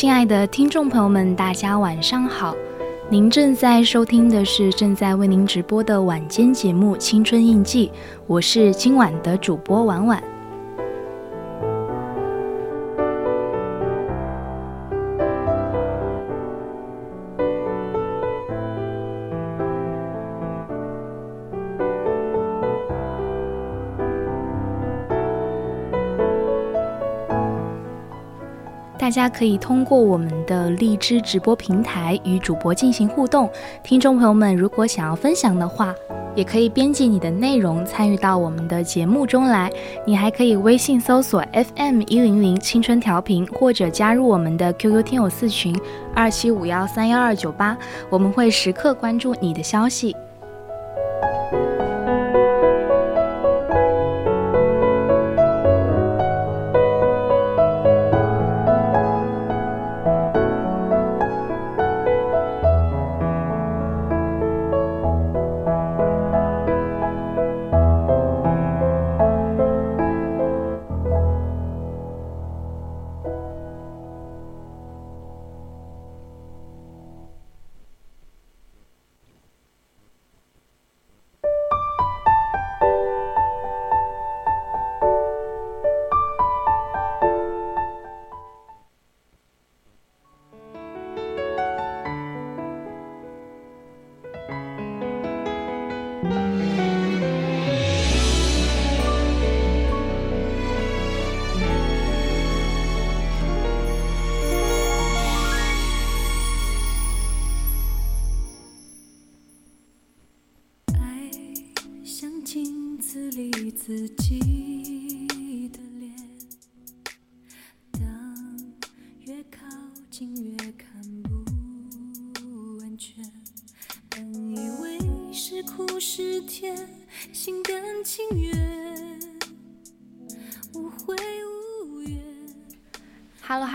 亲爱的听众朋友们，大家晚上好！您正在收听的是正在为您直播的晚间节目《青春印记》，我是今晚的主播婉婉。大家可以通过我们的荔枝直播平台与主播进行互动。听众朋友们，如果想要分享的话，也可以编辑你的内容参与到我们的节目中来。你还可以微信搜索 FM 一零零青春调频，或者加入我们的 QQ 听友四群二七五幺三幺二九八，我们会时刻关注你的消息。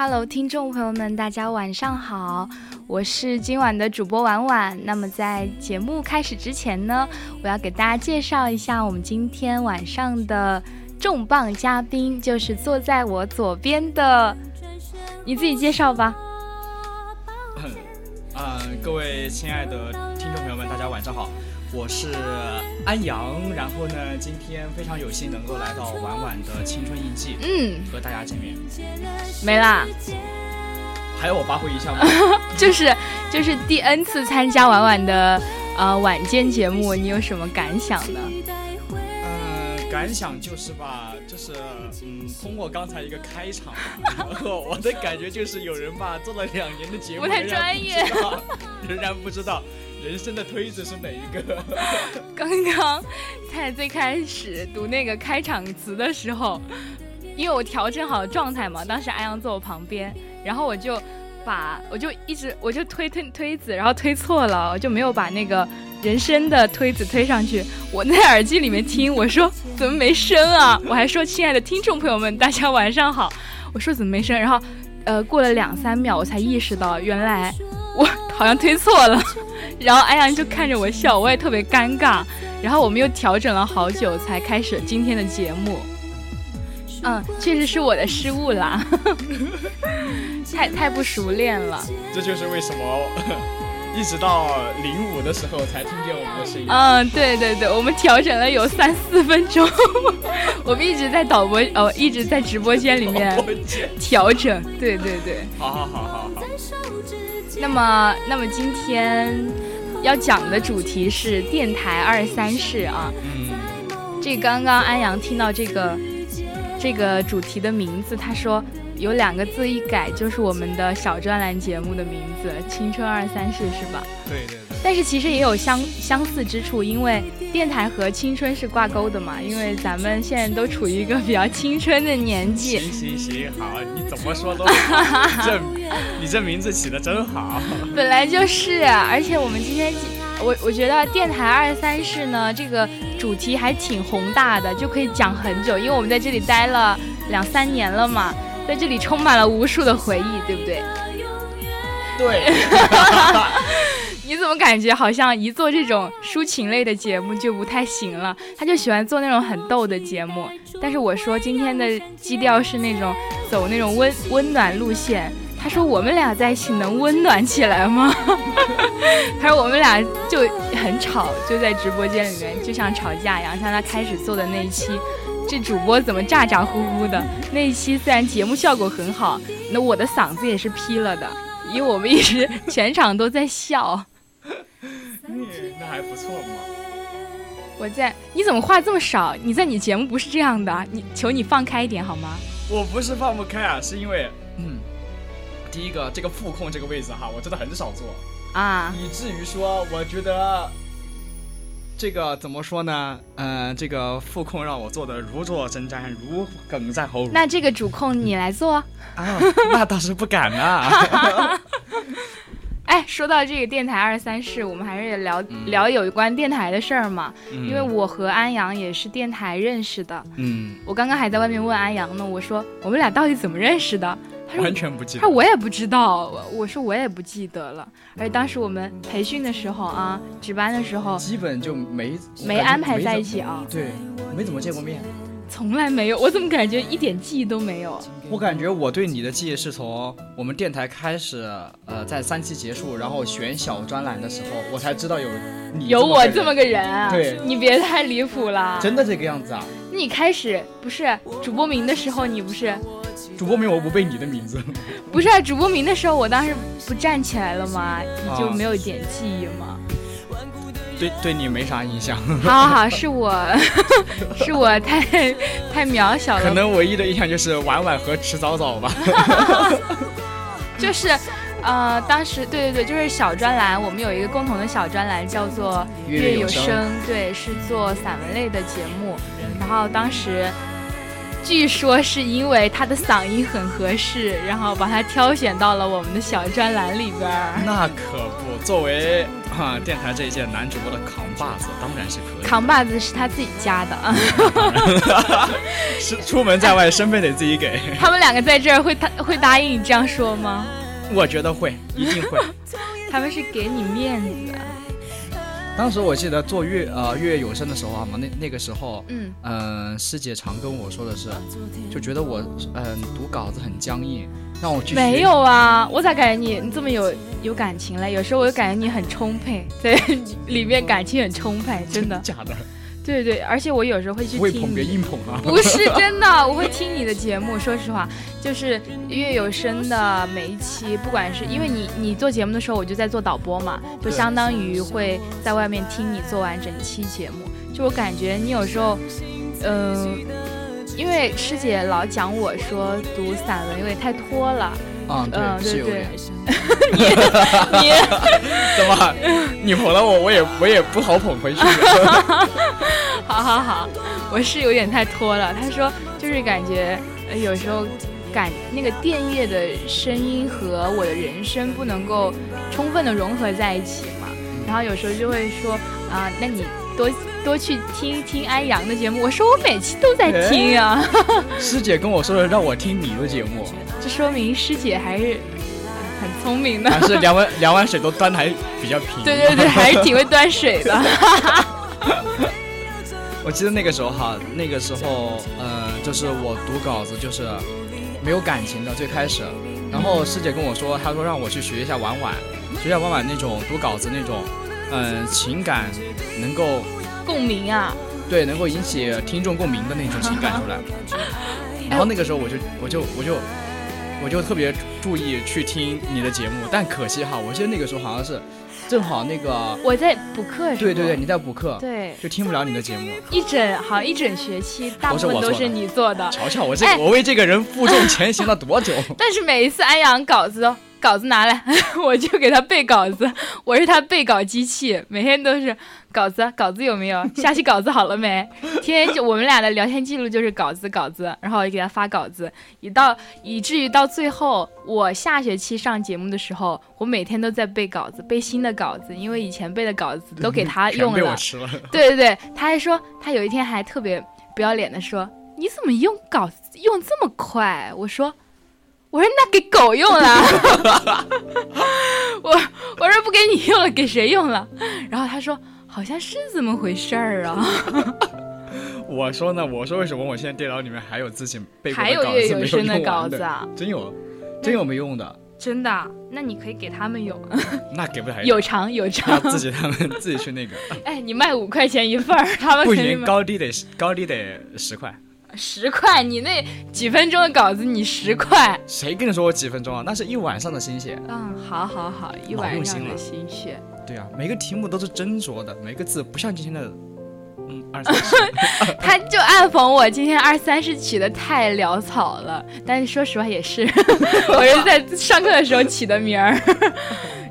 Hello，听众朋友们，大家晚上好，我是今晚的主播婉婉。那么在节目开始之前呢，我要给大家介绍一下我们今天晚上的重磅嘉宾，就是坐在我左边的，你自己介绍吧。嗯，各位亲爱的听众朋友们，大家晚上好。我是安阳，然后呢，今天非常有幸能够来到婉婉的青春印记，嗯，和大家见面。没啦，还要我发挥一下吗？就是就是第 N 次参加婉婉的呃晚间节目，你有什么感想呢？嗯，感想就是吧，就是嗯，通过刚才一个开场，我的感觉就是有人吧做了两年的节目，不太专业，仍然不知道。人生的推子是哪一个？刚刚在最开始读那个开场词的时候，因为我调整好状态嘛，当时安阳坐我旁边，然后我就把我就一直我就推推推子，然后推错了，我就没有把那个人生的推子推上去。我在耳机里面听，我说怎么没声啊？我还说亲爱的听众朋友们，大家晚上好。我说怎么没声？然后呃过了两三秒，我才意识到原来我好像推错了。然后安阳就看着我笑，我也特别尴尬。然后我们又调整了好久才开始今天的节目。嗯，确实是我的失误啦，太太不熟练了。这就是为什么 一直到零五的时候才听见我们的声音。嗯，对对对，我们调整了有三四分钟，我们一直在导播哦，一直在直播间里面调整。对对对，好好好好好。那么，那么今天要讲的主题是电台二三事啊。嗯。这刚刚安阳听到这个。这个主题的名字，他说有两个字一改就是我们的小专栏节目的名字《青春二三事》，是吧？对对。但是其实也有相相似之处，因为电台和青春是挂钩的嘛。因为咱们现在都处于一个比较青春的年纪。行行行，好，你怎么说都好。这，你这名字起的真好。本来就是，而且我们今天。我我觉得电台二三事呢，这个主题还挺宏大的，就可以讲很久，因为我们在这里待了两三年了嘛，在这里充满了无数的回忆，对不对？对。你怎么感觉好像一做这种抒情类的节目就不太行了？他就喜欢做那种很逗的节目，但是我说今天的基调是那种走那种温温暖路线。他说：“我们俩在一起能温暖起来吗？” 他说：“我们俩就很吵，就在直播间里面，就像吵架一样。像他开始做的那一期，这主播怎么咋咋呼呼的？那一期虽然节目效果很好，那我的嗓子也是劈了的，因为我们一直全场都在笑。嗯，那还不错嘛。我在，你怎么话这么少？你在你节目不是这样的，你求你放开一点好吗？我不是放不开啊，是因为。”第一个，这个副控这个位置哈，我真的很少做啊，以至于说，我觉得这个怎么说呢？嗯，这个副控让我做的如坐针毡，如鲠在喉。那这个主控你来做 啊？那倒是不敢啊。哎，说到这个电台二三事，我们还是聊聊有关电台的事儿嘛。因为我和安阳也是电台认识的。嗯，我刚刚还在外面问安阳呢，我说我们俩到底怎么认识的？完全不记得，他我也不知道，我说我也不记得了。而且当时我们培训的时候啊，值班的时候，基本就没没安排在一起啊。对，没怎么见过面，从来没有。我怎么感觉一点记忆都没有？我感觉我对你的记忆是从我们电台开始，呃，在三期结束，然后选小专栏的时候，我才知道有你有我这么个人啊。对，你别太离谱了。真的这个样子啊？你开始不是主播名的时候，你不是？主播名我不背你的名字，不是啊主播名的时候，我当时不站起来了吗？你就没有一点记忆吗？对，对你没啥印象。好好好，是我 是我太太渺小了。可能唯一的印象就是晚晚和迟早早吧。就是，呃，当时对对对，就是小专栏，我们有一个共同的小专栏叫做《月有声》，对，是做散文类的节目。然后当时。据说是因为他的嗓音很合适，然后把他挑选到了我们的小专栏里边儿。那可不，作为啊电台这一届男主播的扛把子，当然是可以。扛把子是他自己加的啊。是出门在外，身份得自己给。他们两个在这儿会答会答应你这样说吗？我觉得会，一定会。他们是给你面子。当时我记得做月呃月月有声的时候啊嘛，那那个时候，嗯嗯，师姐常跟我说的是，就觉得我嗯读稿子很僵硬，让我去。没有啊，我咋感觉你你这么有有感情嘞？有时候我就感觉你很充沛，在里面感情很充沛，真的。假的。对对，而且我有时候会去听，别硬捧啊！不是真的，我会听你的节目。说实话，就是月有声的每一期，不管是因为你你做节目的时候，我就在做导播嘛，就相当于会在外面听你做完整期节目。就我感觉你有时候，嗯，因为师姐老讲我说读散文有点太拖了。嗯，对，对对，你你 怎么？你捧了我，我也我也不好捧回去。好好好，我是有点太拖了。他说，就是感觉有时候感那个电乐的声音和我的人声不能够充分的融合在一起嘛。然后有时候就会说啊，那你多多去听听安阳的节目。我说我每期都在听啊。师姐跟我说的，让我听你的节目。这说明师姐还是很聪明的，还是两碗两碗水都端的还比较平。对对对，还是挺会端水的。我记得那个时候哈，那个时候，呃，就是我读稿子就是没有感情的，最开始。然后师姐跟我说，她说让我去学一下婉婉，学一下婉婉那种读稿子那种，嗯，情感能够共鸣啊，对，能够引起听众共鸣的那种情感出来。然后那个时候我就我就我就我就特别注意去听你的节目，但可惜哈，我记得那个时候好像是正好那个我在补课，对对对，你在补课，对，就听不了你的节目。一整好像一整学期，大部分都是你做的。瞧瞧我这我为这个人负重前行了多久？但是每一次安阳稿子。稿子拿来，我就给他背稿子。我是他背稿机器，每天都是稿子，稿子有没有？下期稿子好了没？天天就我们俩的聊天记录就是稿子，稿子，然后我就给他发稿子。以到以至于到最后，我下学期上节目的时候，我每天都在背稿子，背新的稿子，因为以前背的稿子都给他 用了。对对对，他还说，他有一天还特别不要脸的说：“你怎么用稿子用这么快？”我说。我说那给狗用了，我我说不给你用了，给谁用了？然后他说好像是这么回事儿啊。我说呢，我说为什么我现在电脑里面还有自己背还有岳有声的稿子啊？真有，真有没用的。真的？那你可以给他们用。那给不了。有偿有偿。自己他们自己去那个。哎，你卖五块钱一份儿，他们不行，高低得高低得十块。十块，你那几分钟的稿子，你十块？谁跟你说我几分钟啊？那是一晚上的心血。嗯，好好好，一晚上的心血。对啊，每个题目都是斟酌的，每个字不像今天的，嗯，二三。他就暗讽我今天二三十起的太潦草了，但是说实话也是，我是在上课的时候起的名儿。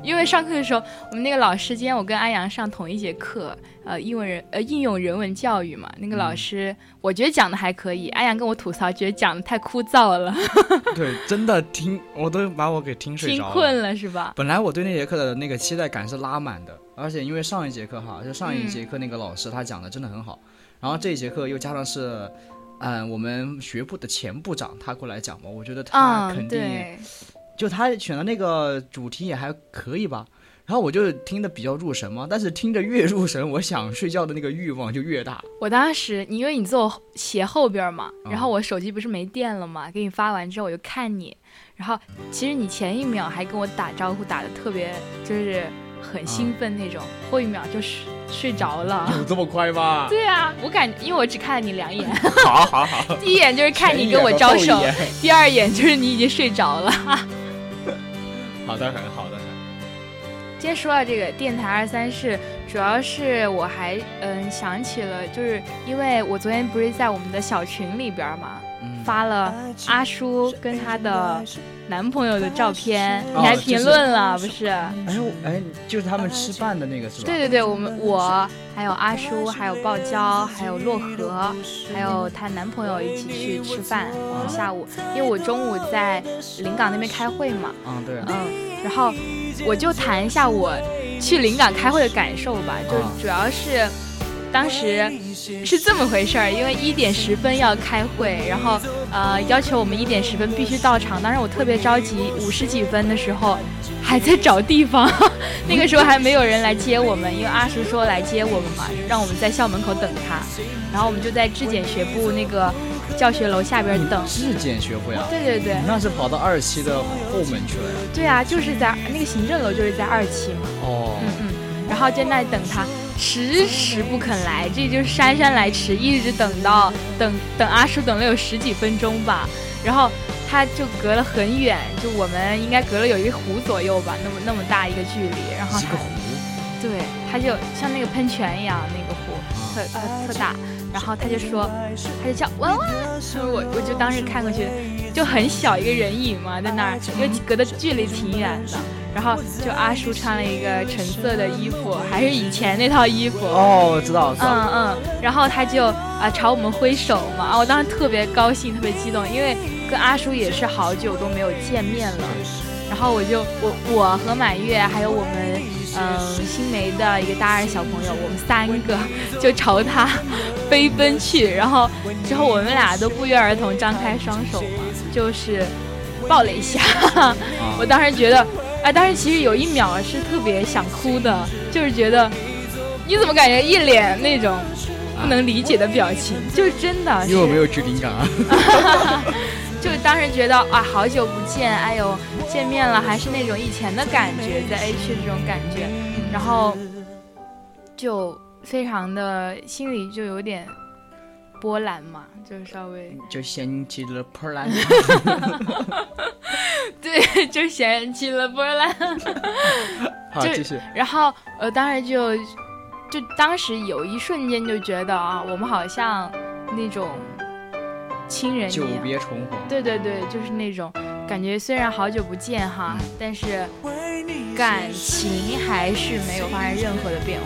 因为上课的时候，我们那个老师，今天我跟安阳上同一节课，呃，英文人呃应用人文教育嘛。那个老师，我觉得讲的还可以。安阳跟我吐槽，觉得讲的太枯燥了。对，真的听我都把我给听睡着了。听困了是吧？本来我对那节课的那个期待感是拉满的，而且因为上一节课哈，就上一节课那个老师他讲的真的很好，然后这一节课又加上是，嗯，我们学部的前部长他过来讲嘛，我觉得他肯定。就他选的那个主题也还可以吧，然后我就听得比较入神嘛，但是听着越入神，我想睡觉的那个欲望就越大。我当时，你因为你坐我斜后边嘛，然后我手机不是没电了嘛，给你发完之后我就看你，然后其实你前一秒还跟我打招呼打的特别就是很兴奋那种，后一秒就睡睡着了。有这么快吗？对啊，我感因为我只看了你两眼。好好好。第一眼就是看你跟我招手，第二眼就是你已经睡着了。好的很，好的很。今天说到这个电台二三事，主要是我还嗯想起了，就是因为我昨天不是在我们的小群里边嘛，发了阿叔跟他的。男朋友的照片，你还评论了不是？哎哎，就是他们吃饭的那个是吧？对对对，我们我还有阿叔，还有爆娇，还有洛河，还有她男朋友一起去吃饭。下午，因为我中午在临港那边开会嘛。嗯，对。嗯，然后我就谈一下我去临港开会的感受吧，就主要是。当时是这么回事儿，因为一点十分要开会，然后呃要求我们一点十分必须到场。当时我特别着急，五十几分的时候还在找地方，那个时候还没有人来接我们，因为阿叔说来接我们嘛，让我们在校门口等他。然后我们就在质检学部那个教学楼下边等。质检学部啊？对对对。那是跑到二期的后门去了呀？对啊，就是在那个行政楼，就是在二期嘛。哦。嗯嗯。然后在那里等他。迟迟不肯来，这就是姗姗来迟，一直等到等等阿叔等了有十几分钟吧，然后他就隔了很远，就我们应该隔了有一个湖左右吧，那么那么大一个距离，然后一个湖，对，他就像那个喷泉一样那个湖，特特特大，然后他就说，他就叫弯弯，我我就当时看过去，就很小一个人影嘛，在那儿，因为隔的距离挺远的。然后就阿叔穿了一个橙色的衣服，还是以前那套衣服。哦，我知道，嗯嗯，然后他就啊朝我们挥手嘛，我当时特别高兴，特别激动，因为跟阿叔也是好久都没有见面了。然后我就我我和满月还有我们嗯新梅的一个大二小朋友，我们三个就朝他 飞奔去，然后之后我们俩都不约而同张开双手嘛，就是抱了一下，我当时觉得。哎，当时其实有一秒是特别想哭的，就是觉得你怎么感觉一脸那种不能理解的表情，就是真的。因为我没有去临港啊。就当时觉得啊，好久不见，哎呦，见面了，还是那种以前的感觉，在 A 区的这种感觉，然后就非常的心里就有点波澜嘛，就稍微就掀起了波澜。对，就掀起了波澜。好，继续。然后呃，当然就就当时有一瞬间就觉得啊，我们好像那种。亲人久别重逢，对对对，就是那种感觉。虽然好久不见哈，但是感情还是没有发生任何的变化。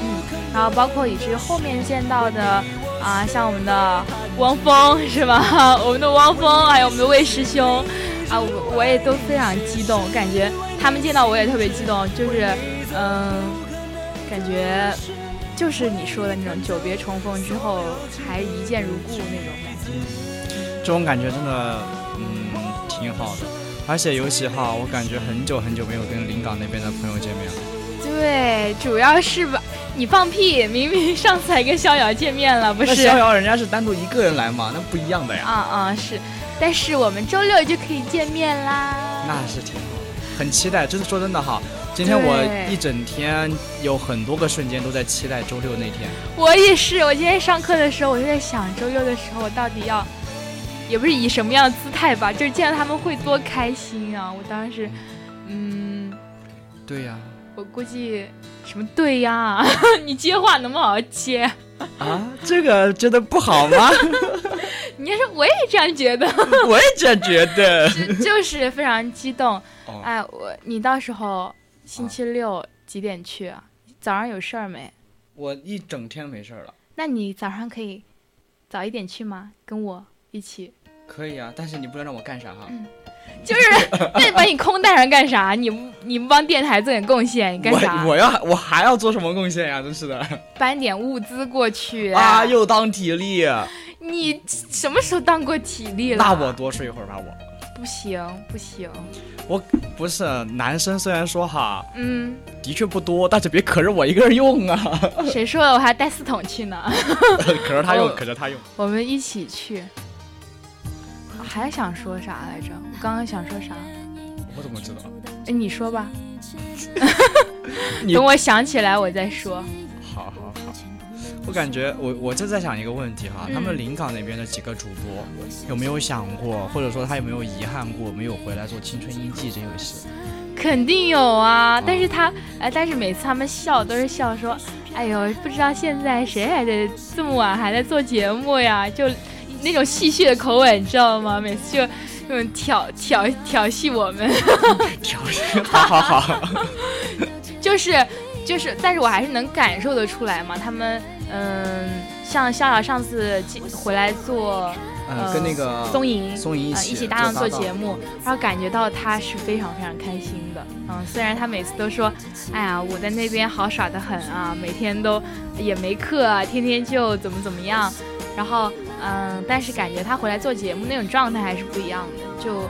嗯，然后包括以至于后面见到的啊，像我们的汪峰是吧？我们的汪峰，还有我们的魏师兄啊，我我也都非常激动，感觉他们见到我也特别激动，就是嗯，感觉。就是你说的那种久别重逢之后还一见如故那种感觉，这种感觉真的嗯挺好的，而且尤其哈，我感觉很久很久没有跟临港那边的朋友见面了。对，主要是吧，你放屁，明明上次还跟逍遥见面了，不是？逍遥人家是单独一个人来嘛，那不一样的呀。啊啊是，但是我们周六就可以见面啦。那是挺好，很期待。真的说真的哈。今天我一整天有很多个瞬间都在期待周六那天。我也是，我今天上课的时候我就在想，周六的时候我到底要，也不是以什么样的姿态吧，就是见到他们会多开心啊！我当时，嗯，对呀。我估计什么对呀？你接话能不能好好接？啊，这个觉得不好吗？你说我也这样觉得，我也这样觉得，就是非常激动。哎，我你到时候。星期六几点去啊？早上有事儿没？我一整天没事儿了。那你早上可以早一点去吗？跟我一起。可以啊，但是你不能让我干啥哈？嗯，就是那你把你空带上干啥？你不你不帮电台做点贡献，你干啥？我我要我还要做什么贡献呀？真是的。搬点物资过去啊！又当体力。你什么时候当过体力了？那我多睡一会儿吧，我。不行不行，我不是男生，虽然说哈，嗯，的确不多，但是别可着我一个人用啊。谁说的？我还带四桶去呢。可着他用，可着他用。我们一起去。还想说啥来着？我刚刚想说啥？我怎么知道？哎，你说吧。等我想起来，我再说。好好好我感觉我我就在想一个问题哈，他们临港那边的几个主播有没有想过，或者说他有没有遗憾过没有回来做《青春印记》这回事？肯定有啊，但是他哎，但是每次他们笑都是笑说，哎呦，不知道现在谁还在这么晚还在做节目呀？就那种戏谑的口吻，你知道吗？每次就那种挑挑挑戏我们，挑戏，好好好，就是就是，但是我还是能感受得出来嘛，他们。嗯，像逍遥上次回来做，嗯，跟那个松莹松莹一起一搭档做节目，然后感觉到他是非常非常开心的。嗯，虽然他每次都说，哎呀，我在那边好耍的很啊，每天都也没课啊，天天就怎么怎么样。然后，嗯，但是感觉他回来做节目那种状态还是不一样的。就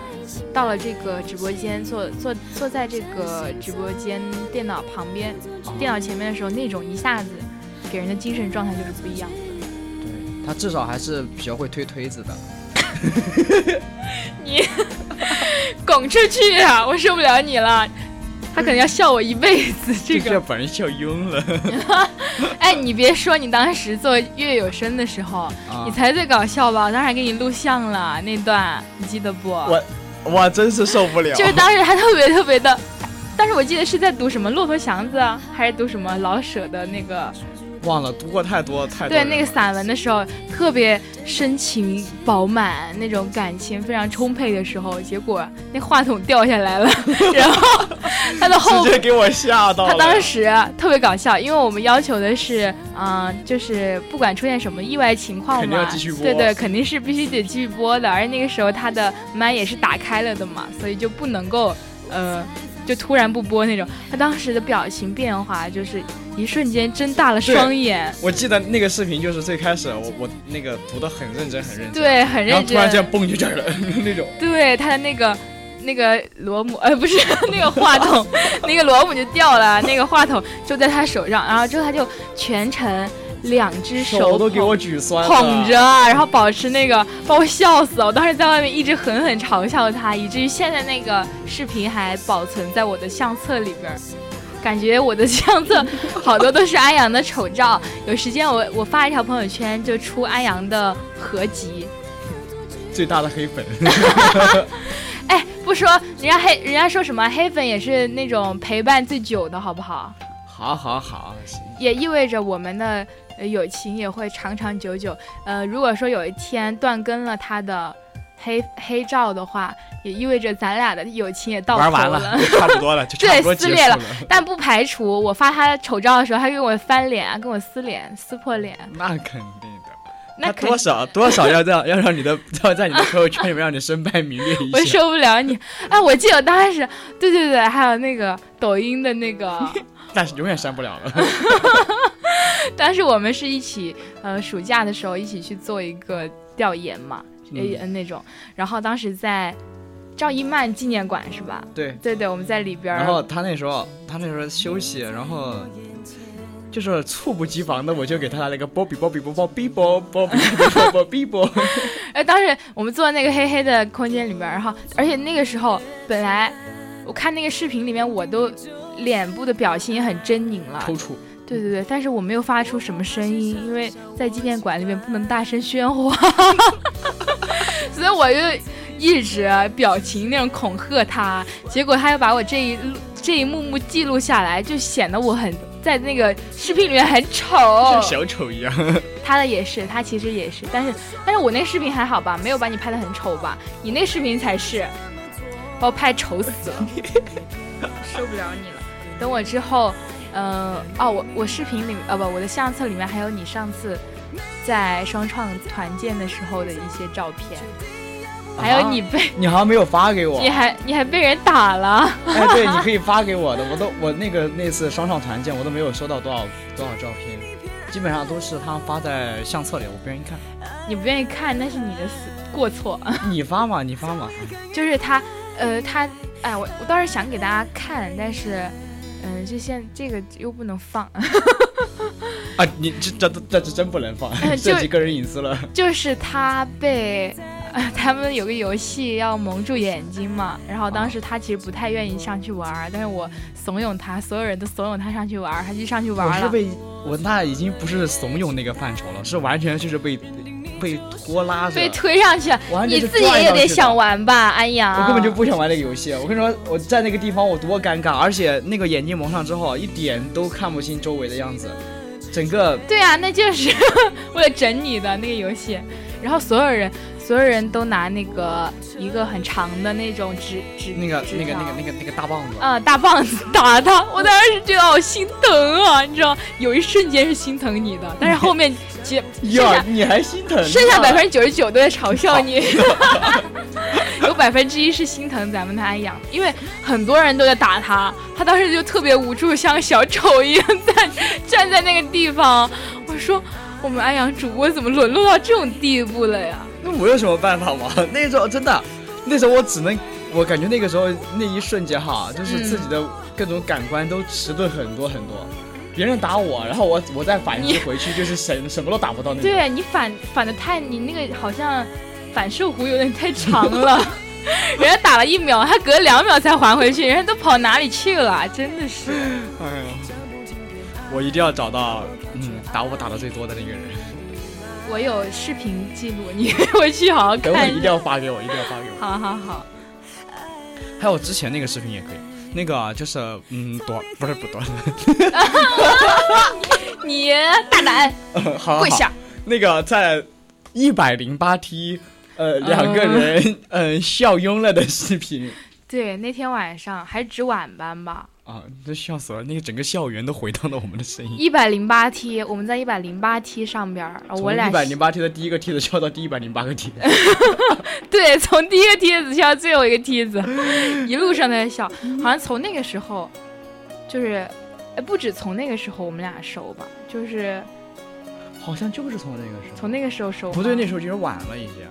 到了这个直播间，坐坐坐在这个直播间电脑旁边、电脑前面的时候，那种一下子。给人的精神状态就是不一样的。对他至少还是比较会推推子的。你 拱出去啊！我受不了你了。他可能要笑我一辈子。这个把人笑晕了。哎，你别说，你当时做月有声的时候，你才最搞笑吧？我当时还给你录像了那段，你记得不？我我真是受不了。就是当时他特别特别的，但是我记得是在读什么《骆驼祥子》，还是读什么老舍的那个。忘了读过太多太多。对那个散文的时候，特别深情饱满，那种感情非常充沛的时候，结果那话筒掉下来了，然后他的后直接给我吓到了。他当时特别搞笑，因为我们要求的是，嗯，就是不管出现什么意外情况嘛，对对，肯定是必须得继续播的。而那个时候他的麦也是打开了的嘛，所以就不能够，呃。就突然不播那种，他当时的表情变化就是一瞬间睁大了双眼。我记得那个视频就是最开始我我那个读的很认真很认真，对，很认真。突然间蹦就这儿了 那种。对他的那个那个螺母，呃，不是 那个话筒，那个螺母就掉了，那个话筒就在他手上，然后之后他就全程两只手都给我举酸捧着，然后保持那个把我笑死了。我当时在外面一直狠狠嘲笑他，以至于现在那个视频还保存在我的相册里边。感觉我的相册好多都是安阳的丑照。有时间我我发一条朋友圈，就出安阳的合集。最大的黑粉。哎，不说人家黑，人家说什么黑粉也是那种陪伴最久的，好不好？好，好，好。也意味着我们的友情也会长长久久。呃，如果说有一天断更了他的黑黑照的话，也意味着咱俩的友情也到头了，差不多了，就 差不多撕裂了。但不排除我发他丑照的时候，他跟我翻脸，跟我撕脸、撕破脸。那肯定。那多少多少要这样，要让你的要在你的朋友圈里面让你身败名裂一下。我受不了你！哎，我记得当时，对对对，还有那个抖音的那个，但是永远删不了了。当时我们是一起，呃，暑假的时候一起去做一个调研嘛，A N 那种。然后当时在赵一曼纪念馆是吧？对对对，我们在里边。然后他那时候他那时候休息，然后。就是猝不及防的，我就给他来了一个波比波比波波比波波比波波比波。哎，当时我们坐在那个黑黑的空间里边，然后而且那个时候本来我看那个视频里面，我都脸部的表情也很狰狞了，抽搐。对对对，但是我没有发出什么声音，因为在纪念馆里面不能大声喧哗，所以我就一直表情那种恐吓他，结果他又把我这一这一幕幕记录下来，就显得我很。在那个视频里面很丑，像小丑一样。他的也是，他其实也是，但是但是我那视频还好吧，没有把你拍的很丑吧？你那视频才是，把我拍丑死了，受不了你了。等我之后，嗯，哦，我我视频里，呃不，我的相册里面还有你上次在双创团建的时候的一些照片。还有你被你好像没有发给我，你还你还被人打了。哎，对，你可以发给我的，我都我那个那次双创团建，我都没有收到多少多少照片，基本上都是他发在相册里，我不愿意看。你不愿意看，那是你的死过错。你发嘛，你发嘛。就是他，呃，他，哎，我我倒是想给大家看，但是，嗯，这现这个又不能放。啊，你这这这这真不能放，涉及个人隐私了。就是他被。他们有个游戏要蒙住眼睛嘛，然后当时他其实不太愿意上去玩，但是我怂恿他，所有人都怂恿他上去玩，他就上去玩了。我是被我那已经不是怂恿那个范畴了，是完全就是被被拖拉着，被推上去。你自己也得想玩吧，安阳。我根本就不想玩那个游戏，我跟你说，我在那个地方我多尴尬，而且那个眼镜蒙上之后，一点都看不清周围的样子，整个。对啊，那就是 为了整你的那个游戏，然后所有人。所有人都拿那个一个很长的那种纸纸那个那个那个那个那个大棒子。啊大棒子打他，我当时觉得好心疼啊，你知道，有一瞬间是心疼你的，但是后面其呀 你还心疼，剩下百分之九十九都在嘲笑你，有百分之一是心疼咱们的安阳，因为很多人都在打他，他当时就特别无助，像小丑一样在站在那个地方。我说我们安阳主播怎么沦落到这种地步了呀？那我有什么办法吗？那时候真的，那时候我只能，我感觉那个时候那一瞬间哈，就是自己的各种感官都迟钝很多很多。别人打我，然后我我再反击回去，就是什什么都打不到那种。对你反反的太，你那个好像反射弧有点太长了。人家打了一秒，他隔两秒才还回去，人家都跑哪里去了？真的是。哎呀，我一定要找到嗯打我打的最多的那个人。我有视频记录，你 回去好好看。等会一定要发给我，一定要发给我。好好好。还有之前那个视频也可以，那个就是嗯短不是不短。你大胆，好跪下。那个在一百零八 T，呃两个人嗯笑拥了的视频。对，那天晚上还值晚班吧。啊，这笑死了！那个整个校园都回荡了我们的声音。一百零八梯，我们在一百零八梯上边儿，我俩一百零八梯的第一个梯子笑到第一百零八个梯。对，从第一个梯子笑到最后一个梯子，一路上都在笑。好像从那个时候，就是，哎，不止从那个时候我们俩熟吧，就是，好像就是从那个时候。从那个时候熟。不对，那时候其实晚了已经。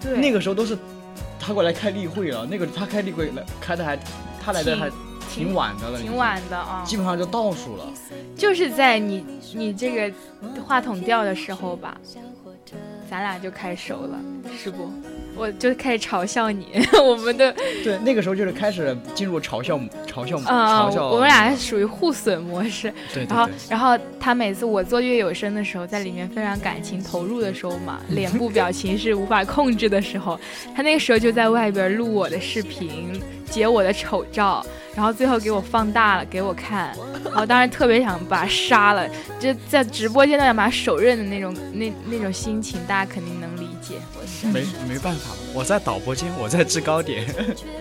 对。那个时候都是他过来开例会了，那个他开例会来开的还，他来的还。挺晚的了，挺晚的啊，基本上就倒数了。就是在你你这个话筒掉的时候吧，咱俩就开熟了，是不？我就开始嘲笑你，我们的对那个时候就是开始进入嘲笑嘲笑啊，嘲笑。我们俩属于互损模式。对。然后然后他每次我做乐有声的时候，在里面非常感情投入的时候嘛，脸部表情是无法控制的时候，他那个时候就在外边录我的视频，截我的丑照，然后最后给我放大了给我看。我当时特别想把他杀了，就在直播间那样把他手刃的那种那那种心情，大家肯定能理解。没没办法，我在导播间，我在制高点。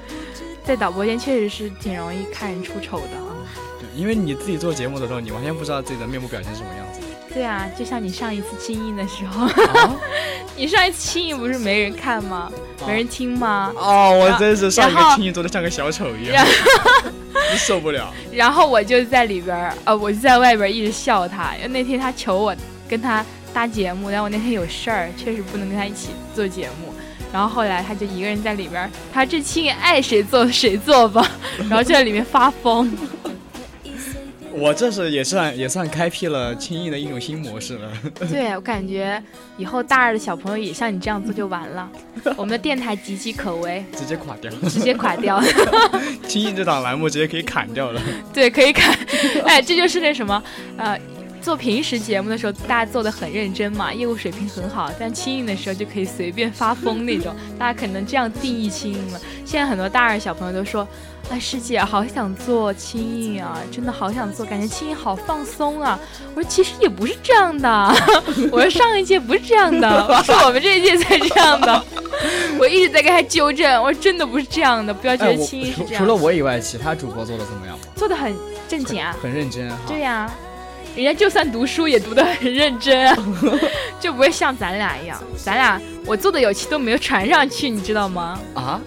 在导播间确实是挺容易看人出丑的啊。对，因为你自己做节目的时候，你完全不知道自己的面部表情是什么样子。对啊，就像你上一次清音的时候，你上一次清音不是没人看吗？没人听吗？哦，我真是上一个清音做的像个小丑一样，受不了。然后我就在里边呃，我就在外边一直笑他，因为那天他求我跟他。搭节目，但我那天有事儿，确实不能跟他一起做节目。然后后来他就一个人在里边，他这亲爱谁做谁做吧，然后就在里面发疯。我这是也算也算开辟了轻易的一种新模式了。对，我感觉以后大二的小朋友也像你这样做就完了，我们的电台岌岌可危，直接垮掉，直接垮掉。轻易这档栏目直接可以砍掉了。对，可以砍。哎，这就是那什么，呃。做平时节目的时候，大家做的很认真嘛，业务水平很好。但轻音的时候就可以随便发疯那种，大家可能这样定义轻音了。现在很多大二小朋友都说：“哎，师姐，好想做轻音啊，真的好想做，感觉轻音好放松啊。”我说：“其实也不是这样的。”我说：“上一届不是这样的，是我们这一届才这样的。”我一直在跟他纠正，我说：“真的不是这样的，不要觉得轻音是这样。”除了我以外，其他主播做的怎么样吗？做的很正经啊，很认真。啊对呀。人家就算读书也读的很认真，就不会像咱俩一样。咱俩我做的有期都没有传上去，你知道吗？啊？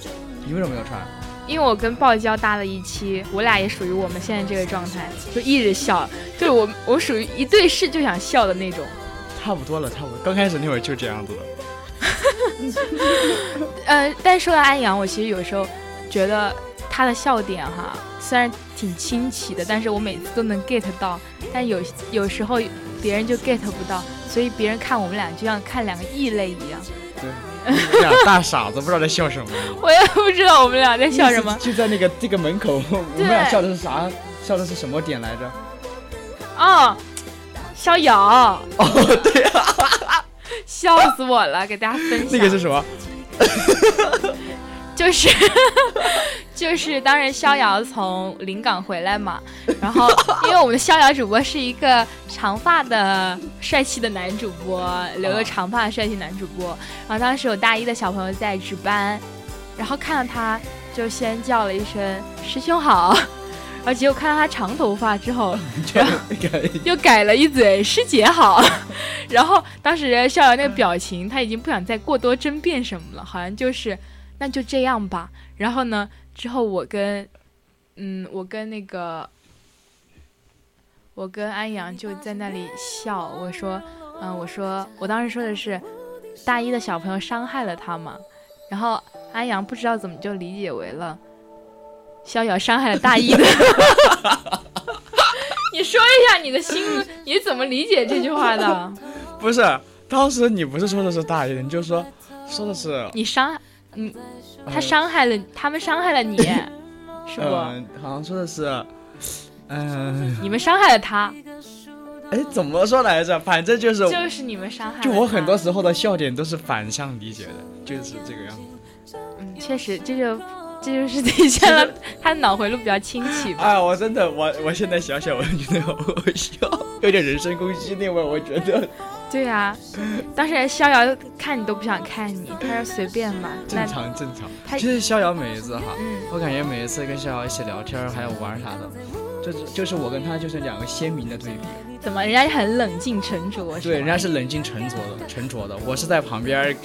你为什么没有传？因为我跟爆娇搭了一期，我俩也属于我们现在这个状态，就一直笑，对我我属于一对视就想笑的那种。差不多了，差不多。刚开始那会儿就这样子了。呃，但说到安阳，我其实有时候觉得他的笑点哈，虽然。挺清奇的，但是我每次都能 get 到，但有有时候别人就 get 不到，所以别人看我们俩就像看两个异类一样。对，俩大傻子不知道在笑什么。我也不知道我们俩在笑什么。就在那个这个门口，我们俩笑的是啥？笑的是什么点来着？哦，逍遥。哦，对啊，笑死我了！给大家分享。那个是什么？就是，就是当时逍遥从临港回来嘛，然后 因为我们的逍遥主播是一个长发的帅气的男主播，留了长发的帅气男主播，然后当时有大一的小朋友在值班，然后看到他就先叫了一声师兄好，而结果看到他长头发之后，又改了一嘴师姐好，然后当时逍遥那个表情，他已经不想再过多争辩什么了，好像就是。那就这样吧。然后呢？之后我跟，嗯，我跟那个，我跟安阳就在那里笑。我说，嗯，我说，我当时说的是，大一的小朋友伤害了他嘛。然后安阳不知道怎么就理解为了，逍遥伤害了大一的。你说一下你的心，你怎么理解这句话的？不是，当时你不是说的是大一的，你就说说的是你伤。嗯，他伤害了他们，伤害了你，是不？好像说的是，嗯，你们伤害了他。哎，怎么说来着？反正就是就是你们伤害。就我很多时候的笑点都是反向理解的，就是这个样子。嗯，确实，这就这就是体现了 他脑回路比较清奇吧。哎，我真的，我我现在想想，我觉得好好笑，有点人身攻击那味儿，我觉得。对呀，当时逍遥看你都不想看你，他说随便嘛，正常正常。其实逍遥每一次哈，我感觉每一次跟逍遥一起聊天还有玩啥的，就是就是我跟他就是两个鲜明的对比。怎么人家很冷静沉着？对，人家是冷静沉着的，沉着的。我是在旁边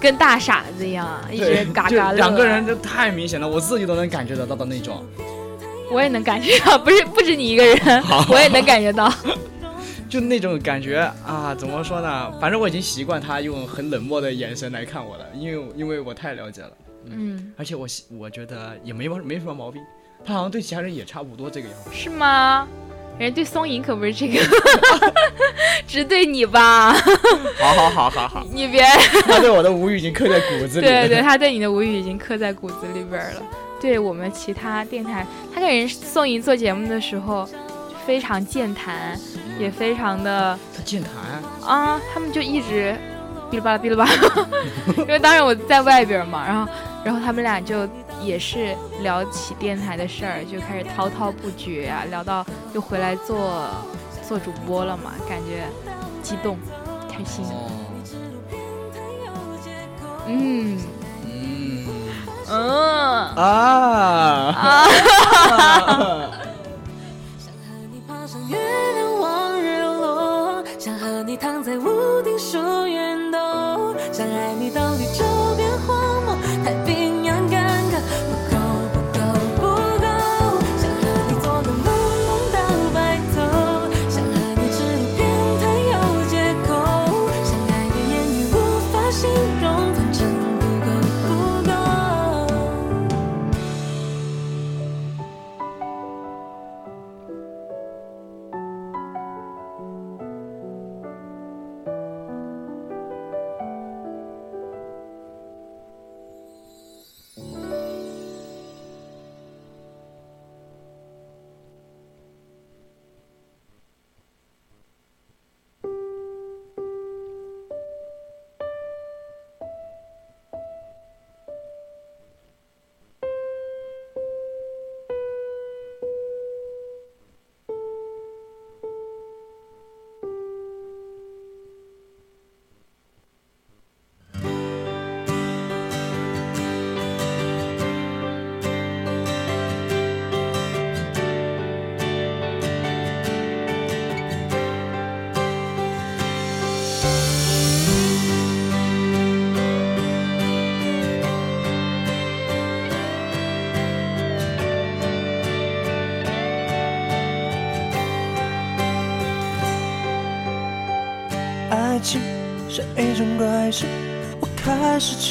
跟大傻子一样，一直嘎嘎乐。两个人就太明显了，我自己都能感觉得到的那种。我也能感觉到，不是不止你一个人，我也能感觉到。就那种感觉啊，怎么说呢？反正我已经习惯他用很冷漠的眼神来看我了，因为因为我太了解了。嗯，而且我我觉得也没没什么毛病，他好像对其他人也差不多这个样子。是吗？人家对松影可不是这个，只对你吧？好好好好好，你别。他对我的无语已经刻在骨子里。对对，他对你的无语已经刻在骨子里边了。对我们其他电台，他跟人送银做节目的时候，非常健谈，也非常的。他健谈啊？他们就一直哔哩吧啦哔哩吧啦，因为当时我在外边嘛，然后然后他们俩就也是聊起电台的事儿，就开始滔滔不绝啊，聊到又回来做做主播了嘛，感觉激动开心。嗯。嗯啊啊！想 躺在屋顶数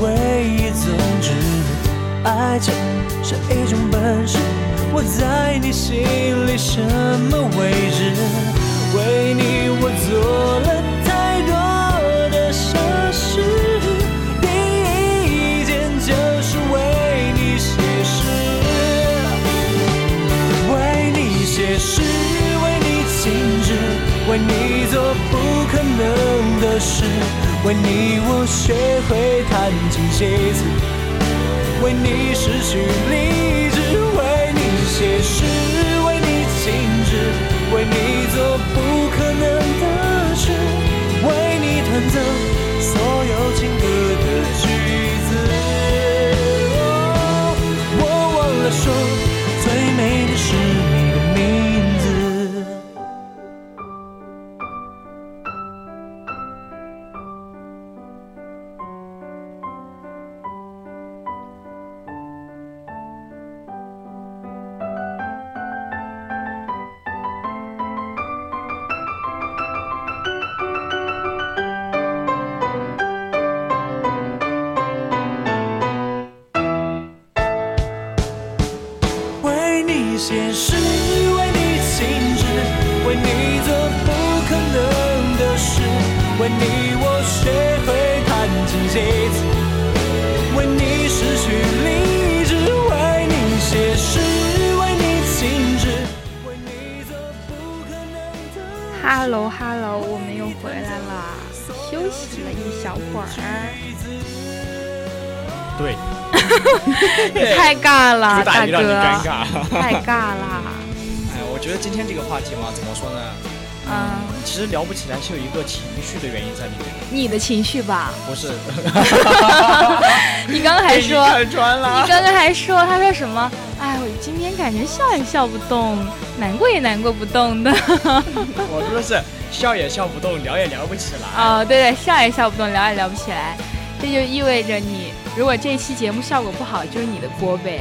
唯一宗旨，爱情是一种本事，我在你心里什么位置？为你我做了太多的傻事，第一件就是为你写诗，为你写诗，为你静止，为你做不可能。为你我学会弹琴写词，为你失去理智，为你写诗，为你静止，为你做不可能的事，为你弹奏 太尬了，主打大一让你尴哥，尬。太尬啦。哎，我觉得今天这个话题嘛，怎么说呢？嗯，其实聊不起来是有一个情绪的原因在里面，你的情绪吧，不是？你刚刚还说，你刚刚还说，他说什么？哎，我今天感觉笑也笑不动，难过也难过不动的。我说的是笑也笑不动，聊也聊不起来。哦，对对，笑也笑不动，聊也聊不起来，这就意味着你如果这期节目效果不好，就是你的锅呗。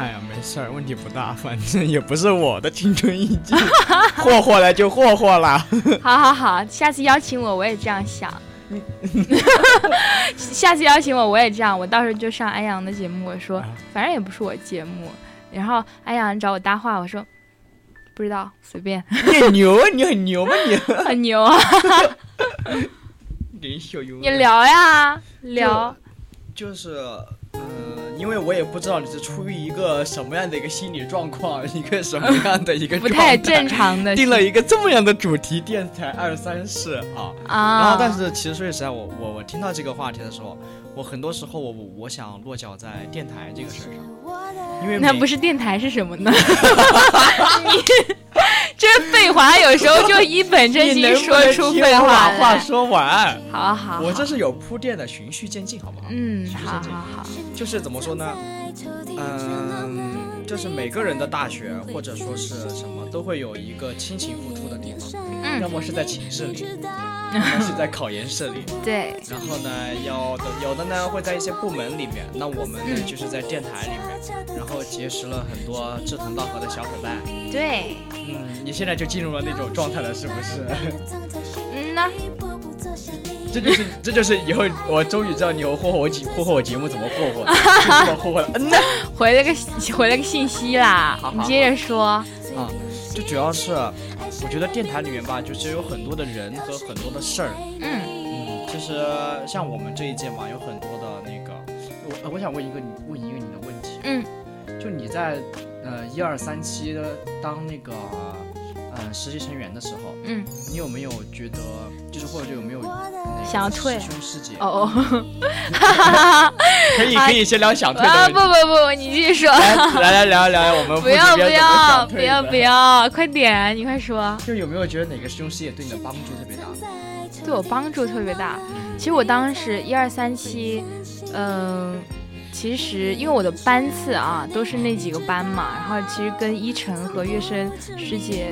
哎呀，没事儿，问题不大，反正也不是我的青春印记，霍霍了就霍霍了。好好好，下次邀请我，我也这样想。下次邀请我，我也这样，我到时候就上安阳的节目，我说啊。反正也不是我节目，然后安阳找我搭话，我说不知道，随便，你很牛啊，你很牛吗你？很牛啊，你聊呀聊，就是，嗯、因为我也不知道你是出于一个什么样的一个心理状况，一个什么样的一个不太正常的 定了一个这么样的主题，电台二三事啊。啊。然后，但是其实说句实在，我我我听到这个话题的时候，我很多时候我我想落脚在电台这个事儿上，因为那不是电台是什么呢？你这废话，有时候就一本正经说出废我话把话。说完。好好，好我这是有铺垫的，循序渐进，好不好？嗯，好好好，就是怎么说呢？嗯，就是每个人的大学或者说是什么，都会有一个亲情付出的地方，嗯要么是在寝室里，要么是在考研室里，对，然后呢，要的有的呢会在一些部门里面，那我们呢嗯就是在电台里面，然后结识了很多志同道合的小伙伴。对，嗯，你现在就进入了那种状态了，是不是？嗯呐，这就是 这就是以后我终于知道你有霍霍我节霍霍我节目怎么霍霍的，就这么霍霍了。嗯呐。回了个回了个信息啦好，你接着说。啊，就主要是我觉得电台里面吧，就是有很多的人和很多的事儿。嗯嗯，其实像我们这一届嘛，有很多的那个，我呃我想问一个你问一个你的问题，嗯，就你在呃一二三期的当那个呃实习成员的时候，嗯，你有没有觉得就是或者有没有想要退师兄师姐？哦哦，可以可以先聊想退啊不。不不，你继续说。来来来聊一聊我们不要不要不要不要，快点，你快说。就有没有觉得哪个师兄师姐对你的帮助特别大？对我帮助特别大。其实我当时一二三期，嗯、其实因为我的班次啊都是那几个班嘛，然后其实跟依晨和月生师姐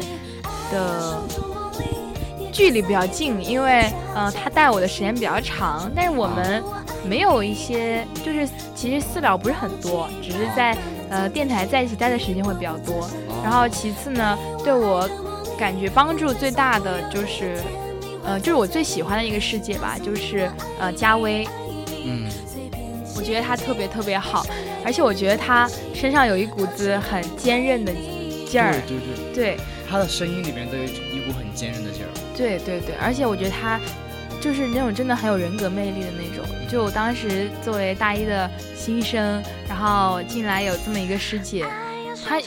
的距离比较近，因为呃他带我的时间比较长，但是我们没有一些就是其实私聊不是很多，只是在呃电台在一起待的时间会比较多。然后其次呢，对我感觉帮助最大的就是，呃，就是我最喜欢的一个世界吧，就是呃嘉威，嗯，我觉得他特别特别好，而且我觉得他身上有一股子很坚韧的劲儿，对对对。对他的声音里面都有一股很坚韧的劲儿。对对对，而且我觉得他就是那种真的很有人格魅力的那种。就我当时作为大一的新生，然后进来有这么一个师姐，她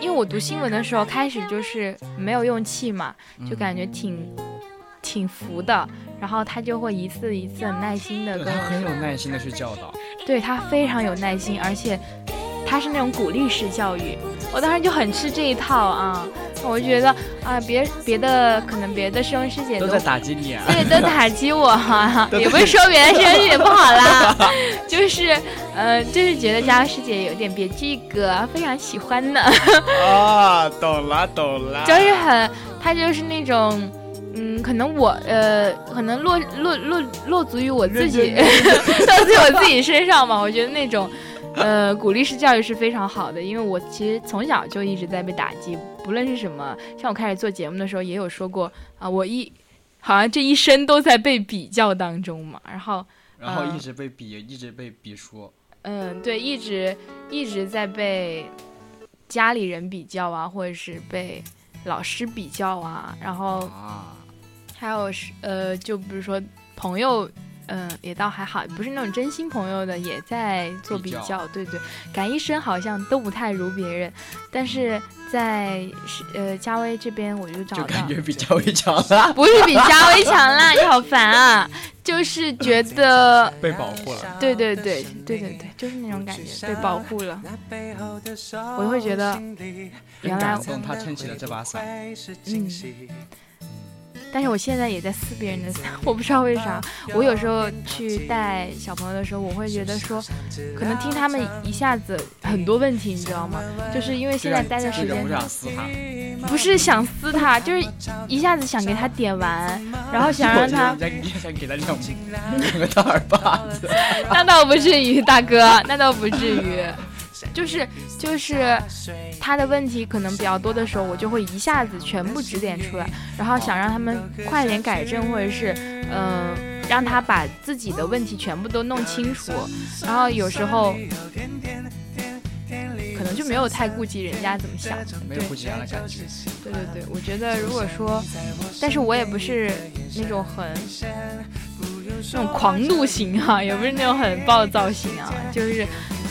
因为我读新闻的时候开始就是没有用气嘛，就感觉挺挺服的，然后她就会一次一次很耐心的对跟我很有耐心的去教导。对他非常有耐心，而且他是那种鼓励式教育，我当时就很吃这一套啊，我就觉得啊，别别的可能别的师兄师姐都都在打击你啊！对都打击我哈、都也不是说别的师兄师姐不好啦，就是呃，就是觉得佳师姐有点别具一格，非常喜欢呢，啊，懂了懂了，就是很，他就是那种。嗯，可能我呃，可能落落落落足于我自己，落足于我自己身上吧。我觉得那种，呃，鼓励式教育是非常好的，因为我其实从小就一直在被打击，不论是什么，像我开始做节目的时候也有说过啊、我一好像这一生都在被比较当中嘛，然后嗯然后一直被比，一直被比说。嗯，对，一直一直在被家里人比较啊，或者是被老师比较啊，然后啊，还有是呃，就比如说朋友嗯，也倒还好，不是那种真心朋友的，也在做比比较。对对，感一生好像都不太如别人，但是在是呃嘉威这边我就找到，就感觉比嘉威强了，不是比嘉威强啦，你好烦啊，就是觉得。被保护了。对对对对对对，就是那种感觉，被保护了，我就会觉得原来很感动，他撑起了这把伞。嗯，但是我现在也在撕别人的伞，我不知道为啥。我有时候去带小朋友的时候，我会觉得说，可能听他们一下子很多问题，你知道吗？就是因为现在待的时间不是想撕他，就是一下子想给他点完，然后想让他你想给他两两个大耳巴子。那倒不至于，大哥，那倒不至于。就是就是他的问题可能比较多的时候，我就会一下子全部指点出来，然后想让他们快点改正，或者是嗯、呃让他把自己的问题全部都弄清楚。然后有时候可能就没有太顾及人家怎么想，没有顾及他的感觉。对对对，我觉得如果说，但是我也不是那种很那种狂怒型啊，也不是那种很暴躁型啊，就是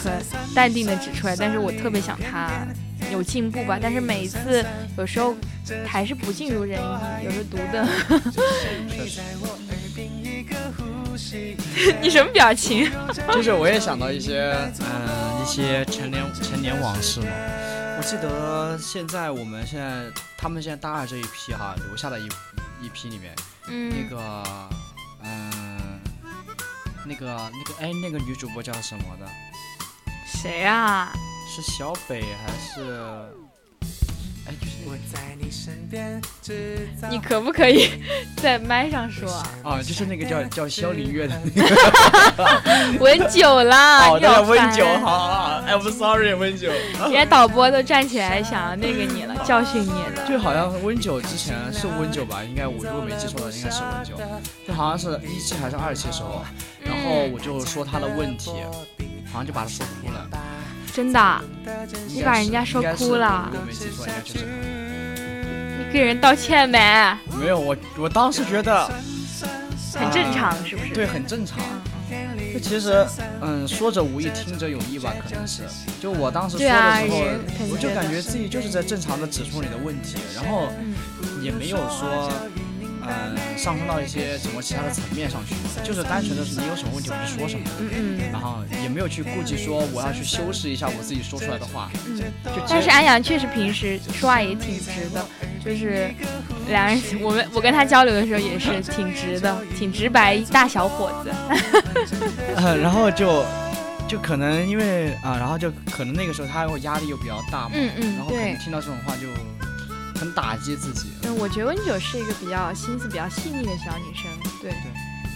很淡定的指出来。但是我特别想他有进步吧，但是每一次有时候还是不尽如人意，有时候读的。你什么表情？就是我也想到一些，嗯、一些陈年陈年往事嘛。我记得现在我们现在他们现在大二这一批哈，留下的一一批里面，嗯那嗯，个，嗯、那个那个哎，那个女主播叫什么的？谁啊？是小北还是？哎，就是那个你可不可以 在麦上说啊？啊，就是那个叫叫肖林月的那个温酒啦，好对，温酒，烦好好好，I'm sorry，温酒。人家导播都站起来想要那个你了，教训你了。就好像温酒之前是温酒吧，应该我如果没记错的话，应该是温酒，就好像是一期还是二期时候，然后我就说他的问题，好像就把他说哭了。真的你把人家说哭了我没记错，应该就是你给人道歉没？没有我，我当时觉得很正常，是不是？对，很正常。就其实，嗯，说者无意，听者有意吧，可能是。就我当时说的时候我就感觉自己就是在正常的指出你的问题，然后嗯也没有说，嗯，上升到一些什么其他的层面上去，就是单纯的是你有什么问题我就说什么，嗯嗯然后也没有去顾及说我要去修饰一下我自己说出来的话，嗯。就但是安安阳确实平时说话也挺直的，就是两人，我们我跟他交流的时候也是挺直的，挺直白，大小伙子。呃，然后就就可能因为啊，然后就可能那个时候他压力又比较大嘛，嗯嗯然后可能对听到这种话就很打击自己，嗯，我觉得温九是一个比较心思比较细腻的小女生。对，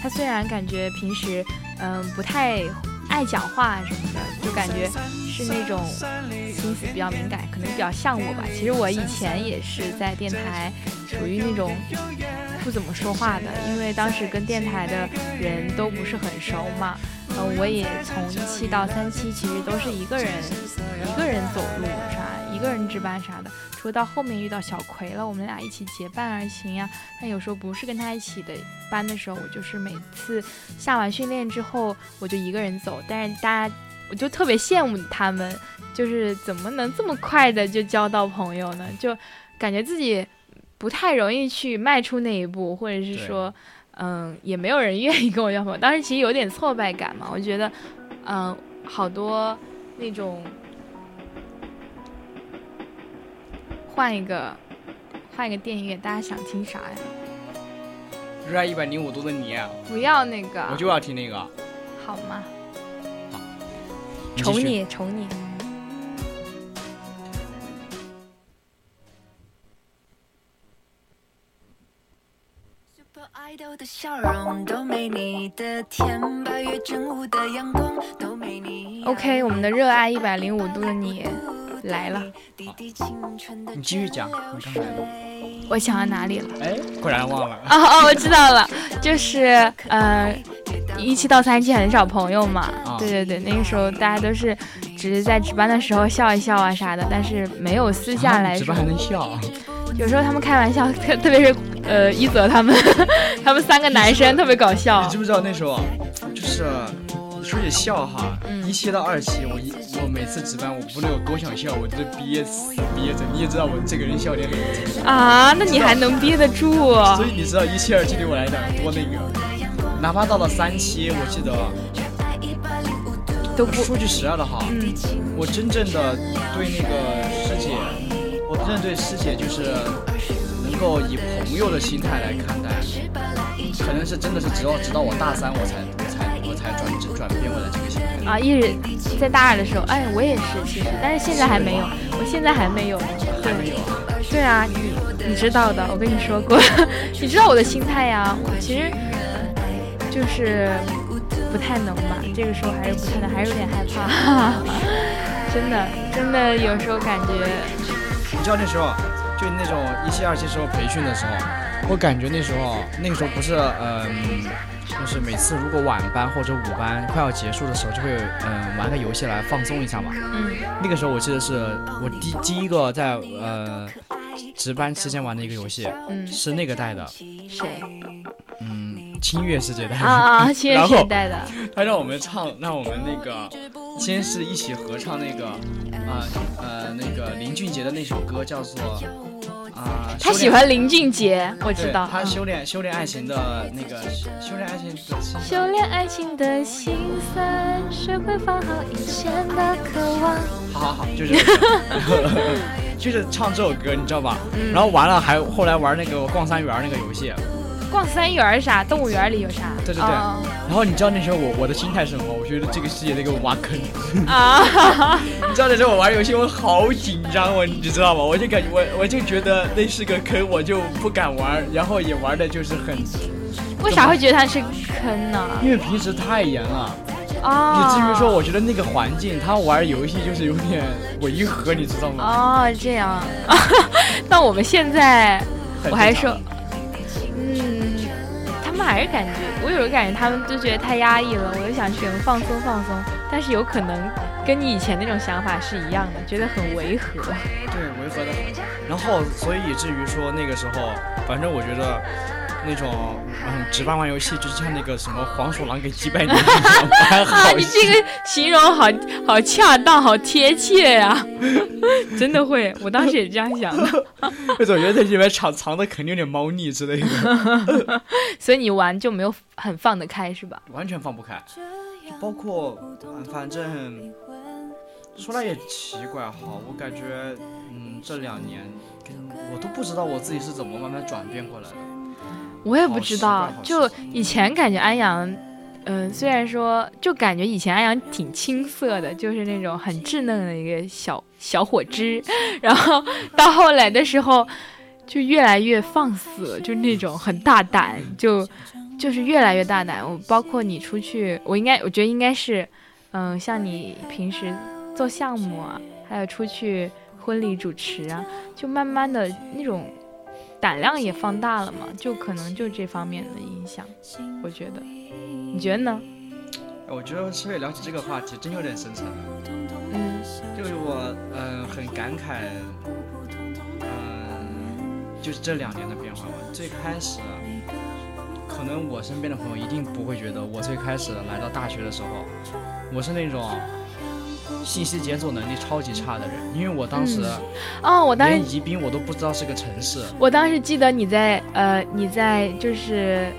她虽然感觉平时嗯不太爱讲话什么的，就感觉是那种心思比较敏感，可能比较像我吧。其实我以前也是在电台属于那种不怎么说话的，因为当时跟电台的人都不是很熟嘛。呃，我也从一期到三期，其实都是一个人一个人走路啥，一个人值班啥的。除了到后面遇到小葵了，我们俩一起结伴而行呀。但有时候不是跟他一起的班的时候，我就是每次下完训练之后，我就一个人走。但是大家，我就特别羡慕他们，就是怎么能这么快的就交到朋友呢？就感觉自己不太容易去迈出那一步，或者是说，嗯，也没有人愿意跟我交朋友。当时其实有点挫败感嘛，我觉得，嗯，好多那种。换一个，换一个电影乐，大家想听啥呀？热爱一百零五度的你，不要那个，我就要听那个。好吗？好宠你，宠你。Super Idol 的笑容都没你的甜，八月正午的阳光都没你。OK，我们的热爱一百零五度的你来了，滴滴青春的你继续讲，你刚才。我想到哪里了？哎，果然忘了。哦哦，我知道了，就是呃，一期到三期很少朋友嘛。啊对对对，那个时候大家都是只是在值班的时候笑一笑啊啥的，但是没有私下来说值班。还能笑，有时候他们开玩笑，特特别是呃一泽他们，他们三个男生特别搞笑你知。不知道那时候啊，就是说起笑哈，嗯一期到二期，我一我每次值班，我不能有多想笑，我就憋死憋着。你也知道我这个人笑点很低，啊，那你还能憋得住？所以你知道一期二期对我来讲多那个，哪怕到了三期，我记得都不说句实在的哈，嗯我真正的对那个师姐，我真正对师姐就是能够以朋友的心态来看待，可能是真的是直到直到我大三我才我才我才转转变回来这个心态。啊，一直在大二的时候，哎，我也是，其实，但是现在还没有，我现在还没有。还没有，对啊，你你知道的，我跟你说过，你知道我的心态呀。我其实就是不太能吧，这个时候还是不太能，还是有点害怕。真的，真的有时候感觉，你知道那时候就那种一期二期时候培训的时候，我感觉那时候那个时候不是嗯。就是每次如果晚班或者午班快要结束的时候，就会嗯玩个游戏来放松一下嘛。嗯那个时候我记得是我第第一个在呃值班期间玩的一个游戏，嗯，是那个带的，谁嗯，清月世界带的。啊啊，七月的？他让我们唱，让我们那个先是一起合唱那个啊呃那个林俊杰的那首歌，叫做啊。他喜欢林俊杰，我知道。他嗯修炼修炼爱情的那个修炼爱情的心修炼爱情的心酸，学会放好以前的渴望。好好好，就是 就是唱这首歌，你知道吧？嗯然后完了还后来玩那个逛三元那个游戏，逛三园儿啥？动物园里有啥？对对对哦然后你知道那时候我我的心态是什么？我觉得这个世界在给我挖坑。啊，你知道那时候我玩游戏我好紧张，我你知道吗？我就感觉我我就觉得那是个坑，我就不敢玩，然后也玩的就是很，为啥会觉得它是坑呢？因为平时太严了，哦，以至于说我觉得那个环境他玩游戏就是有点违和，你知道吗？哦，这样。那我们现在，我还说，们还是感觉，我有时候感觉他们就觉得太压抑了，我就想选放松放松，但是有可能跟你以前那种想法是一样的，觉得很违和。对，违和的很。然后，所以以至于说那个时候，反正我觉得那种嗯，值班玩游戏就像那个什么黄鼠狼给击败你一样，啊，你这个形容好好恰当，好贴切呀、真的会，我当时也这样想的。我总觉得在里面藏藏的肯定有点猫腻之类的，所以你玩就没有很放得开是吧？完全放不开。就包括，嗯反正说来也奇怪哈，我感觉嗯这两年我都不知道我自己是怎么慢慢转变过来的。我也不知道就以前感觉安阳，嗯、虽然说就感觉以前安阳挺青涩的，就是那种很稚嫩的一个小小火枝，然后到后来的时候就越来越放肆，就那种很大胆，就 就是越来越大胆。我包括你出去，我应该我觉得应该是，嗯、像你平时做项目啊，还有出去婚礼主持啊，就慢慢的那种胆量也放大了嘛，就可能就这方面的影响，我觉得，你觉得呢？我觉得稍微聊起这个话题，真有点深沉。嗯就是我嗯、很感慨，嗯、就是这两年的变化吧。最开始，可能我身边的朋友一定不会觉得我最开始来到大学的时候，我是那种信息检索能力超级差的人，因为我当时哦，我当时连宜宾我都不知道是个城市。我当时记得你在呃你在就是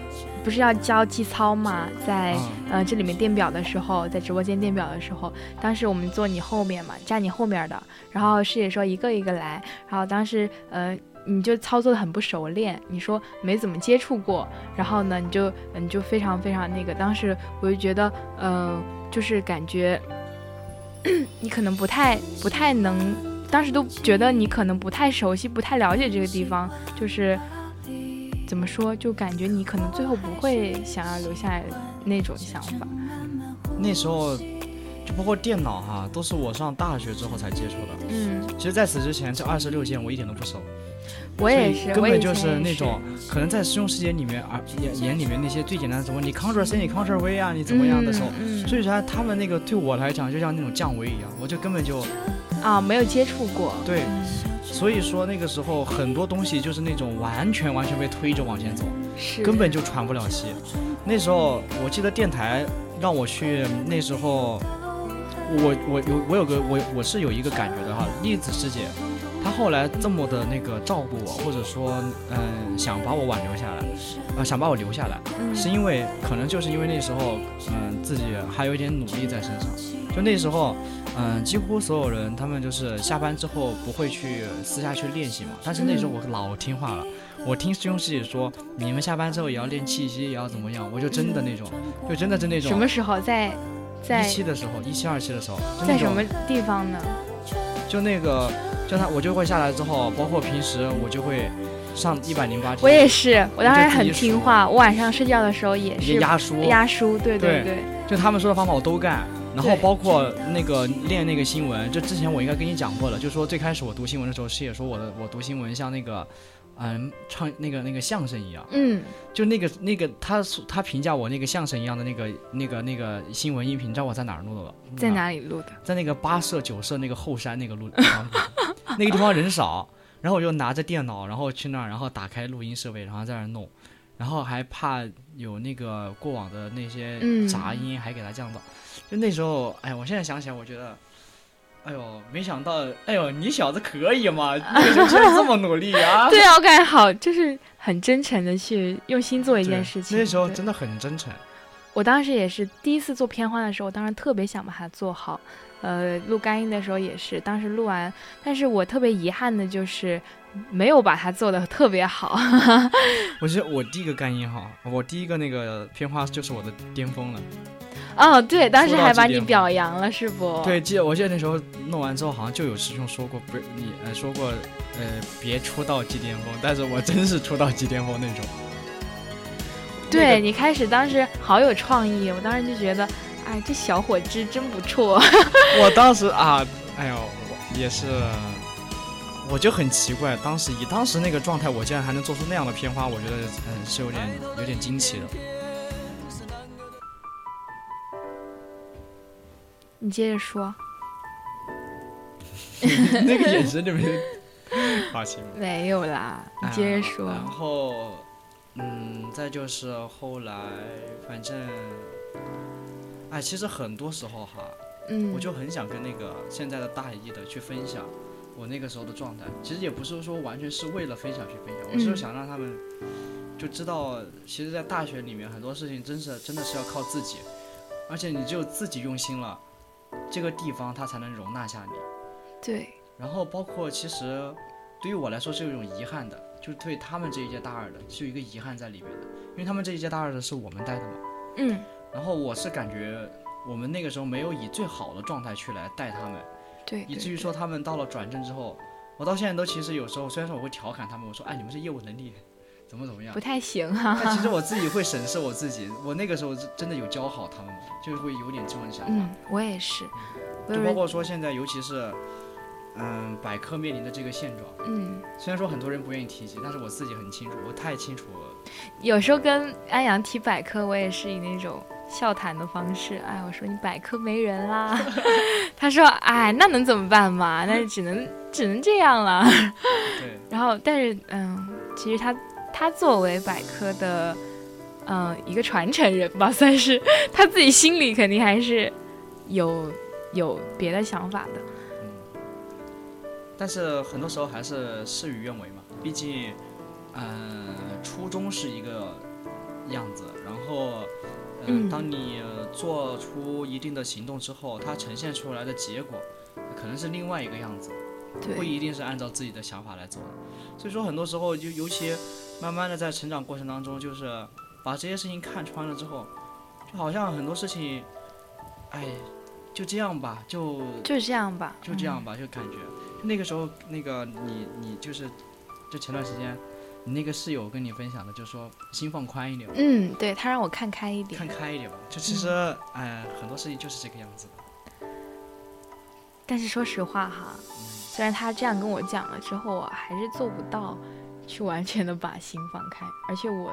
不是要教基操嘛，在、嗯呃这里面电表的时候，在直播间电表的时候，当时我们坐你后面嘛，站你后面的，然后师姐说一个一个来，然后当时呃。你就操作的很不熟练，你说没怎么接触过，然后呢，你就你就非常非常那个，当时我就觉得，呃，就是感觉 你可能不太不太能，当时都觉得你可能不太熟悉，不太了解这个地方，就是怎么说，就感觉你可能最后不会想要留下那种想法。那时候就包括电脑哈，都是我上大学之后才接触的。嗯，其实在此之前，这二十六键我一点都不熟。我也是，根本就是那种可能在师兄师姐里面啊眼眼里面那些最简单的什么你 Ctrl C 你 Ctrl V 啊你怎么样的时候，嗯嗯所以说他们那个对我来讲就像那种降维一样，我就根本就啊，没有接触过。对，嗯所以说那个时候很多东西就是那种完全完全被推着往前走，是根本就喘不了气。那时候我记得电台让我去，那时候我我有我有个我我是有一个感觉的哈，栗子师姐，她后来这么的那个照顾我，或者说嗯、想把我挽留下来，呃想把我留下来，嗯是因为可能就是因为那时候嗯、自己还有一点努力在身上，就那时候。嗯，几乎所有人他们就是下班之后不会去私下去练习嘛，但是那时候我老听话了，我听师兄师姐说，你们下班之后也要练气息，也要怎么样，我就真的那种，就真的是那种。什么时候在在一期的时候，一期二期的时候，在什么地方呢？就那个，就他我就会下来之后，包括平时我就会上一百零八。我也是，我当时很听话，我晚上睡觉的时候也是压书，压书，对对对对，就他们说的方法我都干。然后包括那个练那个新闻，就之前我应该跟你讲过了，就说最开始我读新闻的时候，师姐说我的我读新闻像那个，嗯，唱那个那个相声一样，嗯，就那个那个他他评价我那个相声一样的那个那个那个新闻音频，你知道我在哪儿录的吗？在？哪里录的？在那个八社九社那个后山那个录 那个地方人少，然后我就拿着电脑，然后去那儿，然后打开录音设备，然后在那儿弄，然后还怕有那个过往的那些嗯杂音，还给它降到。就那时候，哎，我现在想起来，我觉得。哎呦，没想到，哎呦，你小子可以嘛？那个时候居然这么努力啊！对啊，我感觉好，就是很真诚的去用心做一件事情。那时候真的很真诚。我当时也是第一次做片花的时候，我当时特别想把它做好。呃，录干音的时候也是，当时录完，但是我特别遗憾的就是没有把它做的特别好。我觉得我第一个干音哈，我第一个那个片花就是我的巅峰了。哦，对，当时还把你表扬了，是不？对，记得我记得那时候弄完之后，好像就有师兄说过，不是你呃说过，呃别出道即巅峰，但是我真是出道即巅峰那种。对那个你开始当时好有创意，我当时就觉得，哎，这小伙子真不错。我当时 啊，哎呦，我也是，我就很奇怪，当时以当时那个状态，我竟然还能做出那样的片花，我觉得嗯是有点有点惊奇的。你接着说，那个眼神里面，好行。没有啦，你接着说。啊然后，嗯，再就是后来，反正，哎，其实很多时候哈，嗯，我就很想跟那个现在的大一的去分享我那个时候的状态。其实也不是说完全是为了分享去分享，我是嗯想让他们就知道，其实，在大学里面很多事情真是真的是要靠自己，而且你只有自己用心了，这个地方它才能容纳下你。对，然后包括其实对于我来说是有一种遗憾的，就是对他们这一届大二的是有一个遗憾在里面的，因为他们这一届大二的是我们带的嘛。嗯，然后我是感觉我们那个时候没有以最好的状态去来带他们，对，对以至于说他们到了转正之后，我到现在都其实有时候虽然说我会调侃他们，我说哎你们是业务能力怎么怎么样不，太行哈、但其实我自己会审视我自己，我那个时候真的有教好他们吗？就会有点这种想法。嗯，我也是，就包括说现在尤其是嗯百科面临的这个现状。嗯，虽然说很多人不愿意提及，但是我自己很清楚，我太清楚了。有时候跟安阳提百科，我也是以那种笑谈的方式，哎，我说你百科没人啦，他说，哎，那能怎么办嘛？那只能只能这样了。对，然后，但是，嗯，其实他他作为百科的，嗯，一个传承人吧，算是他自己心里肯定还是有有别的想法的。嗯。但是很多时候还是事与愿违嘛，毕竟，嗯、初衷是一个样子，然后，嗯，嗯当你呃做出一定的行动之后，它呈现出来的结果可能是另外一个样子。不，一定是按照自己的想法来做的。所以说，很多时候就尤其慢慢的在成长过程当中，就是把这些事情看穿了之后，就好像很多事情，哎，就这样吧，就就这样吧，嗯。就这样吧，就感觉那个时候那个你你就是，就前段时间你那个室友跟你分享的，就说心放宽一点，嗯，对他让我看开一点看。开一点吧。就其实哎，很多事情就是这个样子的。但是说实话哈，嗯虽然他这样跟我讲了之后，我还是做不到去完全的把心放开。而且我，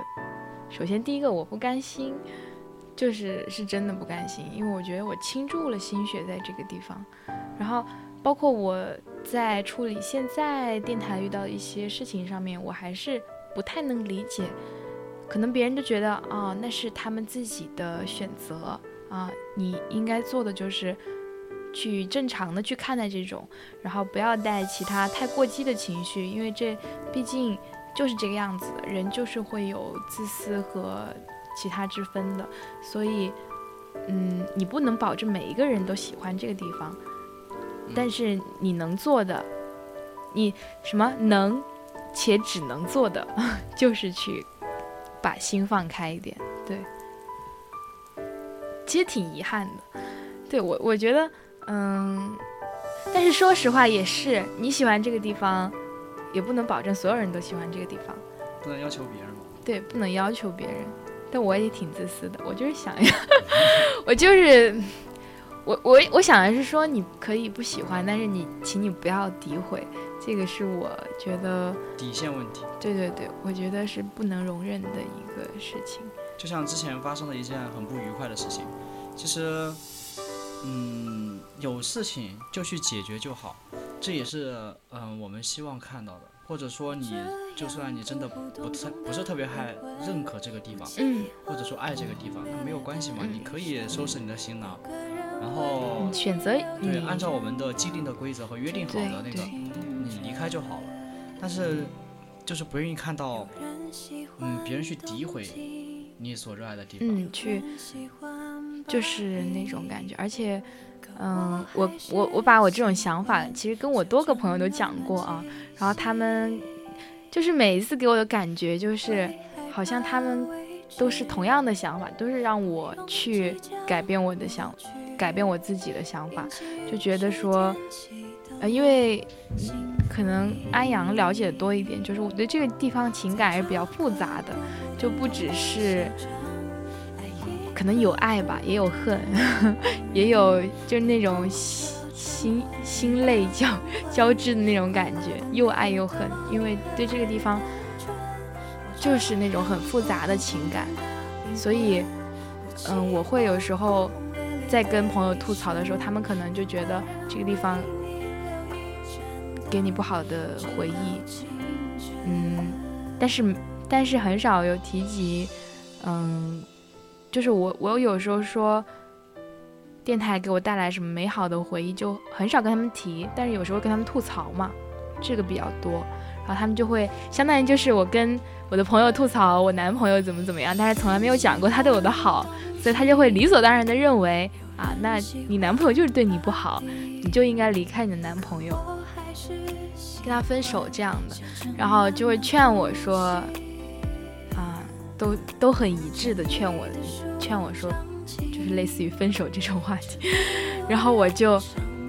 首先第一个我不甘心，就是是真的不甘心，因为我觉得我倾注了心血在这个地方。然后包括我在处理现在电台遇到的一些事情上面，我还是不太能理解。可能别人都觉得啊，那是他们自己的选择啊，你应该做的就是去正常的去看待这种，然后不要带其他太过激的情绪，因为这毕竟就是这个样子的，人就是会有自私和其他之分的，所以，嗯，你不能保证每一个人都喜欢这个地方，但是你能做的，你什么能且只能做的，就是去。把心放开一点，对，其实挺遗憾的。对我，我觉得，嗯，但是说实话，也是你喜欢这个地方，也不能保证所有人都喜欢这个地方，不能要求别人吗。对，不能要求别人。但我也挺自私的，我就是想要，我就是，我我我想的是说，你可以不喜欢，但是你，请你不要诋毁。这个是我觉得底线问题。对对对，我觉得是不能容忍的一个事情。就像之前发生的一件很不愉快的事情，其实，嗯，有事情就去解决就好，这也是嗯我们希望看到的。或者说你就算你真的不特不是特别爱认可这个地方，嗯，或者说爱这个地方，那没有关系嘛，你可以收拾你的行囊，然后选择对按照我们的既定的规则和约定好的那个。你离开就好了，但是就是不愿意看到，嗯，别人去诋毁你所热爱的地方，嗯，去就是那种感觉。而且，嗯，我我我把我这种想法，其实跟我多个朋友都讲过啊，然后他们就是每一次给我的感觉，就是好像他们都是同样的想法，都是让我去改变我的想，改变我自己的想法，就觉得说。呃，因为可能安阳了解多一点，就是我对这个地方情感还是比较复杂的，就不只是可能有爱吧，也有恨，也有就是那种心心泪交交织的那种感觉，又爱又恨。因为对这个地方就是那种很复杂的情感，所以嗯，我会有时候在跟朋友吐槽的时候，他们可能就觉得这个地方。给你不好的回忆，嗯，但是但是很少有提及，嗯，就是我我有时候说电台给我带来什么美好的回忆，就很少跟他们提，但是有时候跟他们吐槽嘛，这个比较多，然后他们就会相当于就是我跟我的朋友吐槽我男朋友怎么怎么样，但是从来没有讲过他对我的好，所以他就会理所当然的认为啊，那你男朋友就是对你不好，你就应该离开你的男朋友。跟他分手这样的，然后就会劝我说，都都很一致的劝我，劝我说，就是类似于分手这种话题，然后我就，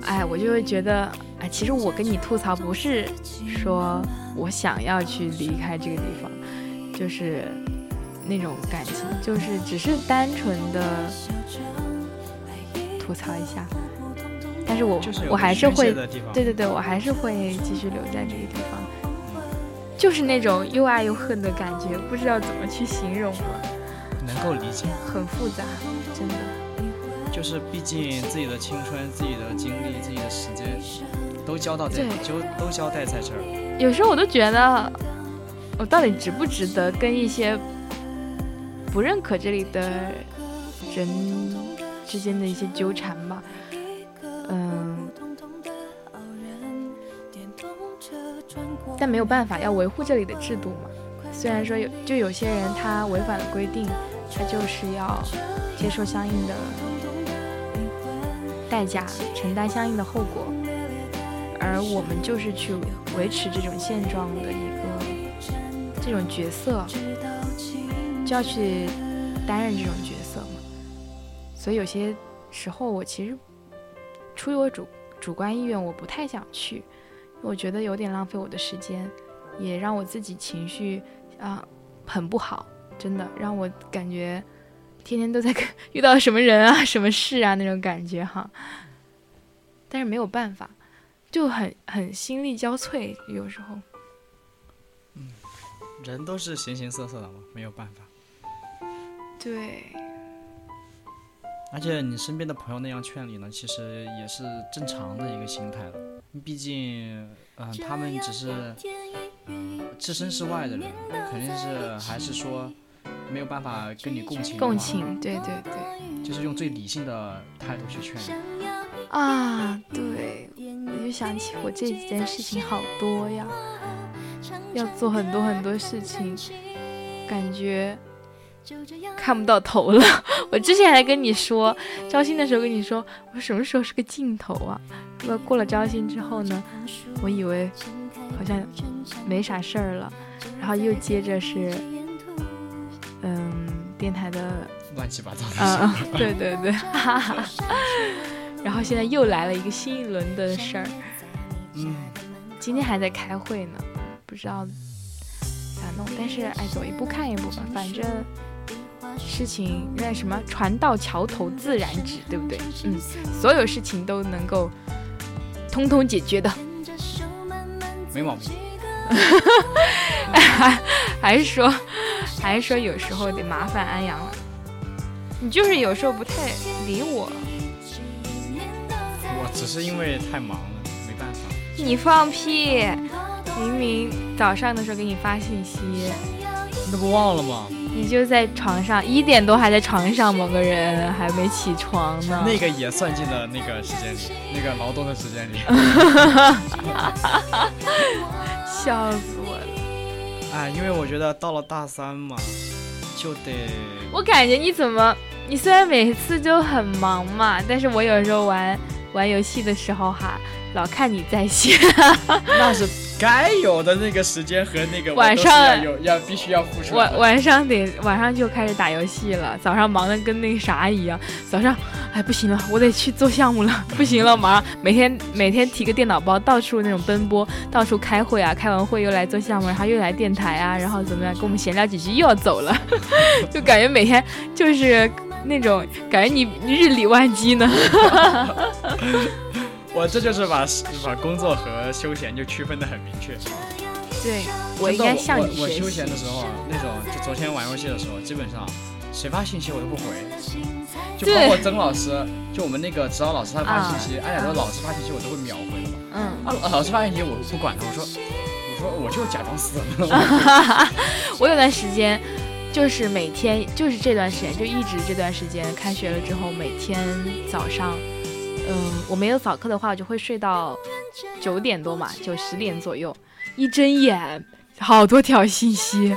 哎，我就会觉得，哎，其实我跟你吐槽不是说我想要去离开这个地方，就是那种感情，就是只是单纯的吐槽一下。但是我我还是会，对对对，我还是会继续留在这个地方，就是那种又爱又恨的感觉，不知道怎么去形容了。能够理解。很复杂，真的。就是毕竟自己的青春、自己的经历、自己的时间，都交到这，就都交代在这儿。有时候我都觉得，我到底值不值得跟一些不认可这里的人之间的一些纠缠吧？但没有办法，要维护这里的制度嘛。虽然说有，就有些人他违反了规定，他就是要接受相应的代价，承担相应的后果。而我们就是去维持这种现状的一个这种角色，就要去担任这种角色嘛。所以有些时候，我其实。出于我主主观意愿，我不太想去，我觉得有点浪费我的时间，也让我自己情绪啊很不好，真的让我感觉天天都在 遇到什么人啊、什么事啊那种感觉哈。但是没有办法，就很很心力交瘁，有时候。嗯，人都是形形色色的嘛，没有办法。对。而且你身边的朋友那样劝你呢，其实也是正常的一个心态了。毕竟，嗯、他们只是置身事外的人，肯定是还是说没有办法跟你共情，共情，对对对。就是用最理性的态度去劝你。啊，对，我就想起我这几件事情好多呀，要做很多很多事情，感觉看不到头了。我之前还跟你说，招新的时候跟你说，我什么时候是个尽头啊？那过了招新之后呢，我以为好像没啥事儿了，然后又接着是，嗯，电台的乱七八糟的事。啊，对对对，哈哈。然后现在又来了一个新一轮的事儿，嗯，今天还在开会呢，不知道咋弄。但是哎，走一步看一步吧，反正事情那什么，船到桥头自然直，对不对？嗯，所有事情都能够通通解决的。没毛病。还 还是说，还是说有时候得麻烦安阳了。你就是有时候不太理我，我只是因为太忙了，没办法。你放屁！明明早上的时候给你发信息，你那不忘了吗？你就在床上一点多还在床上，某个人还没起床呢。那个也算进了那个时间里，那个劳动的时间里。笑死我了！哎，因为我觉得到了大三嘛，就得我感觉你怎么，你虽然每次就很忙嘛，但是我有时候玩玩游戏的时候哈，老看你在线。那是该有的那个时间和那个晚上有要必须要付出。晚晚上得晚上就开始打游戏了，早上忙的跟那个啥一样。早上，哎不行了，我得去做项目了，不行了，马上每天每天提个电脑包，到处那种奔波，到处开会啊，开完会又来做项目，然后又来电台啊，然后怎么样，跟我们闲聊几句又要走了，就感觉每天就是那种感觉你你日理万机呢。我这就是把把工作和休闲就区分的很明确。对我应该向你我我休闲的时候啊，那种就昨天玩游戏的时候，基本上谁发信息我都不回，就包括曾老师，就我们那个指导老师他发信息，哎呀说老师发信息我都会秒回的嘛。嗯。啊，老师发信息我不管他，我说我说我就假装死了。我有段时间就是每天就是这段时间就一直这段时间开学了之后，每天早上，嗯，我没有早课的话，我就会睡到九点多嘛，就十点左右，一睁眼好多条信息，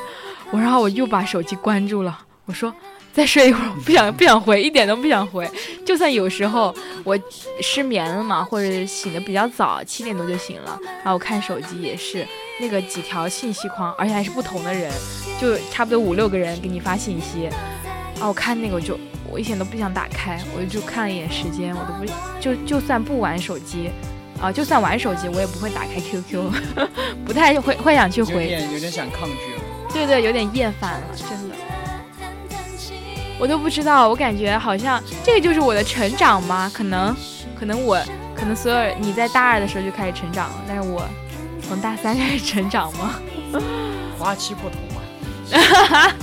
我然后我又把手机关住了，我说。再睡一会儿，我不想 不想回，一点都不想回。就算有时候我失眠了嘛，或者醒的比较早，七点多就醒了，然后我看手机也是那个几条信息框，而且还是不同的人，就差不多五六个人给你发信息，啊，我看那个我就我一点都不想打开，我就看了一眼时间，我都不就就算不玩手机，啊，就算玩手机我也不会打开 QQ，不太会会想去有回，点有点想抗拒了。对对，有点厌烦了，真的。我都不知道，我感觉好像这个就是我的成长吗？可能，可能我，可能所有你在大二的时候就开始成长了，但是我从大三开始成长吗？花期不同嘛。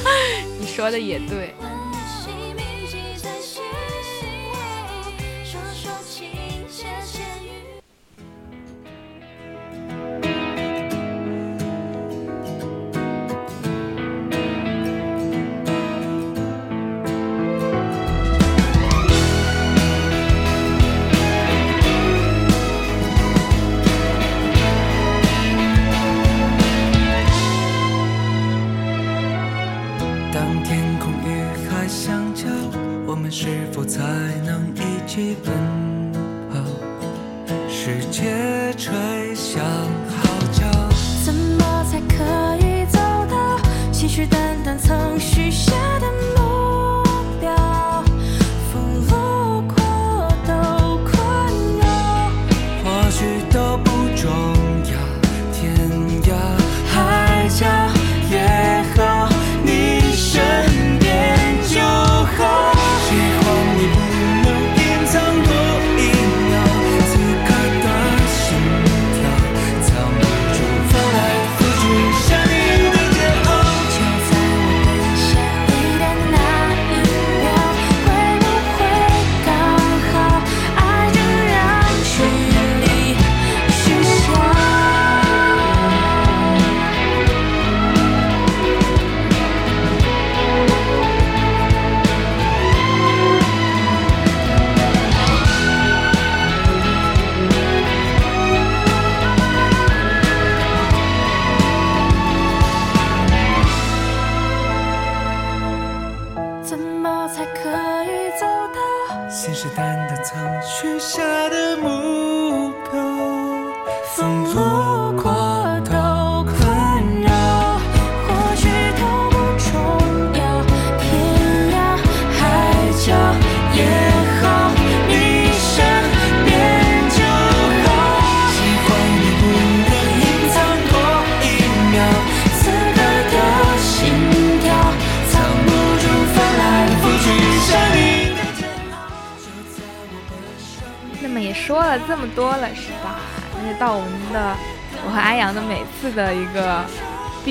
你说的也对。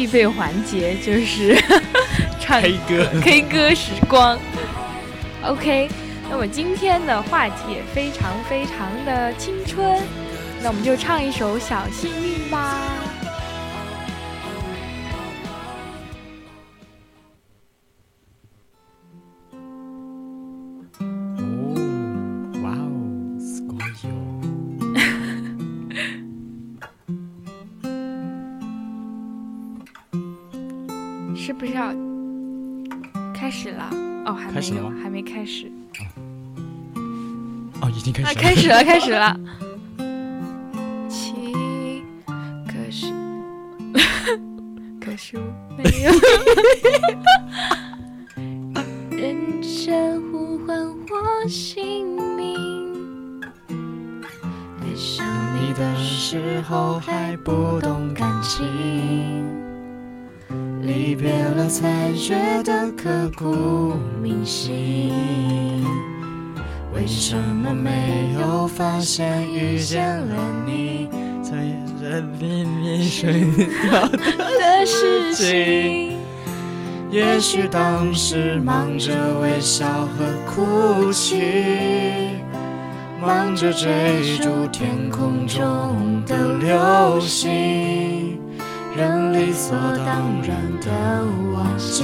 必备环节，就是 唱 K 歌 K 歌时光。OK，那么今天的话题也非常非常的青春，那我们就唱一首《小幸运》吧。开啊，始了。开始了，开始了。起，可是，可是我没有。认真呼唤我姓名，爱上你的时候还不懂感情，离别了才觉得刻骨铭心。为什么没有发现遇见了你在人里面睡觉的事情？也许当时忙着微笑和哭泣，忙着追逐天空中的流星，人理所当然的忘记，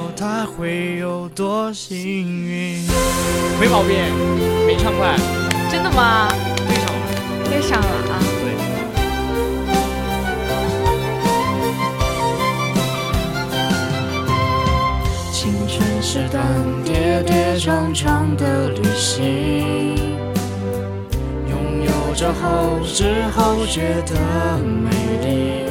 他会有多幸运？没毛病，没唱快，真的吗？对上了。对上了啊！对，青春是段跌跌撞撞的旅行，拥有着后知后觉的美丽。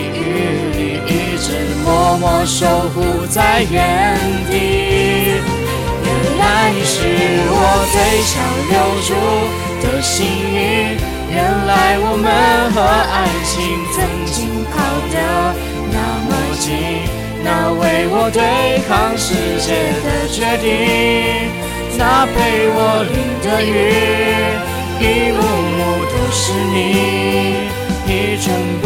默默守护在原地。原来你是我最想留住的幸运，原来我们和爱情曾经靠得那么近。那为我对抗世界的决定，那陪我淋的雨，一幕幕都是你，一尘不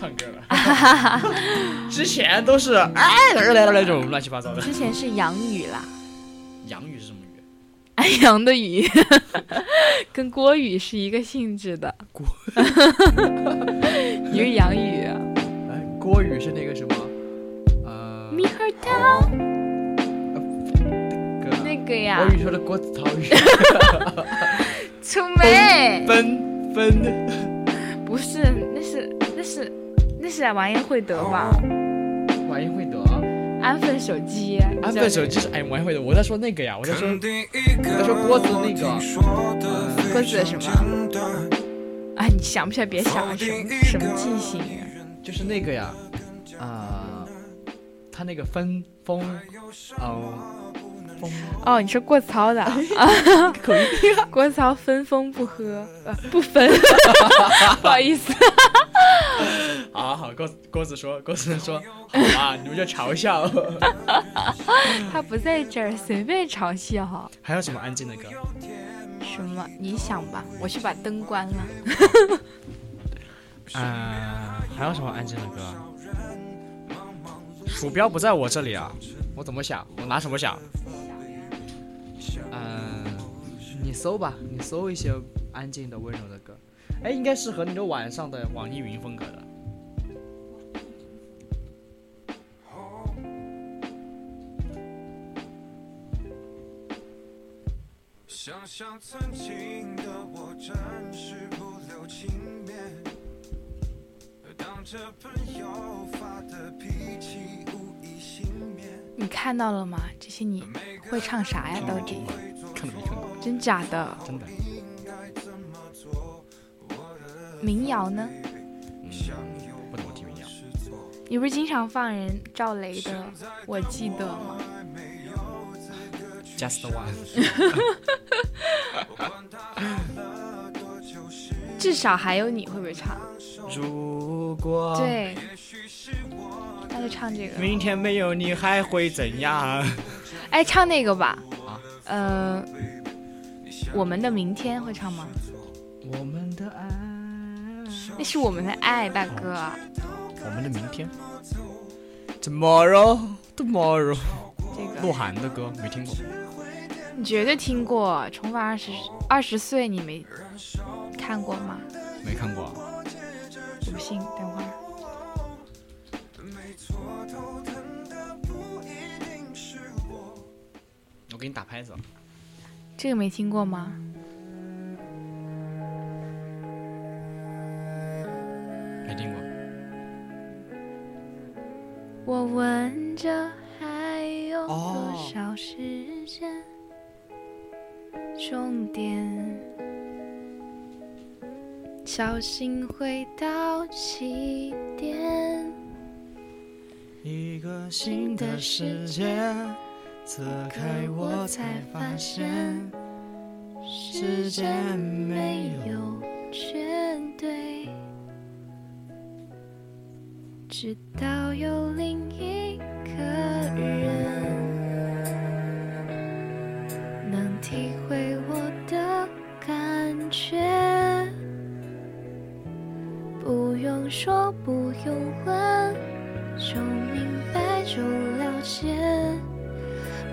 唱歌了，之前都是哎来来来来这种乱七八糟的。之前是洋语啦，洋语是什么语？安阳的语，跟郭语是一个性质的。郭，你是洋语。哎，郭语是那个什么？呃，猕猴桃那个呀我，语说的郭子韬语。出梅分分不是，那是那是那是完颜慧德吧？完颜慧德，安分守己，安分守己是哎完颜慧德，我在说那个呀，我在说我在说郭子那个。郭子的什么？哎，你想不起来别想了，什么什么记性啊？就是那个呀，啊、他那个分封，哦，风哦，你是过操的啊？口音，郭子韬分封不喝，呃，不分，不好意思。好好，郭郭子说，郭子说，好吧，你们就嘲笑。他不在这儿，随便嘲笑哈。还有什么安静的歌？什么？你想吧，我去把灯关了。嗯、还有什么安静的歌？鼠标不在我这里啊，我怎么想？我拿什么想？嗯、你搜吧，你搜一些安静的、温柔的歌。哎，应该适合那种晚上的网易云风格的。想想曾经的我，真是不留情面。当着朋友发的脾气，无一幸免。你看到了吗？这些你会唱啥呀？到底？看都没看过，真假的？真的。民谣呢？嗯，不怎么听民谣。你不是经常放人赵雷的？我记得吗？Just one。至少还有你会不会唱？如果对，那就唱这个。明天没有你还会怎样？哎，唱那个吧。啊呃，我们的明天会唱吗？我们的爱，那是我们的爱，大哥。我们的明天。Tomorrow, tomorrow。这个鹿晗的歌没听过，你绝对听过，《重返二十二十岁》，你没看过吗？没看过。我不信，等会儿。给你打拍子。这个没听过吗？没听过。我问着还有多哦少时间终点？小心回到起点。一个新的世界，此刻我才发现，时间没有绝对，直到有另一个人能体会我的感觉，不用说，不用问，就明白，就了解。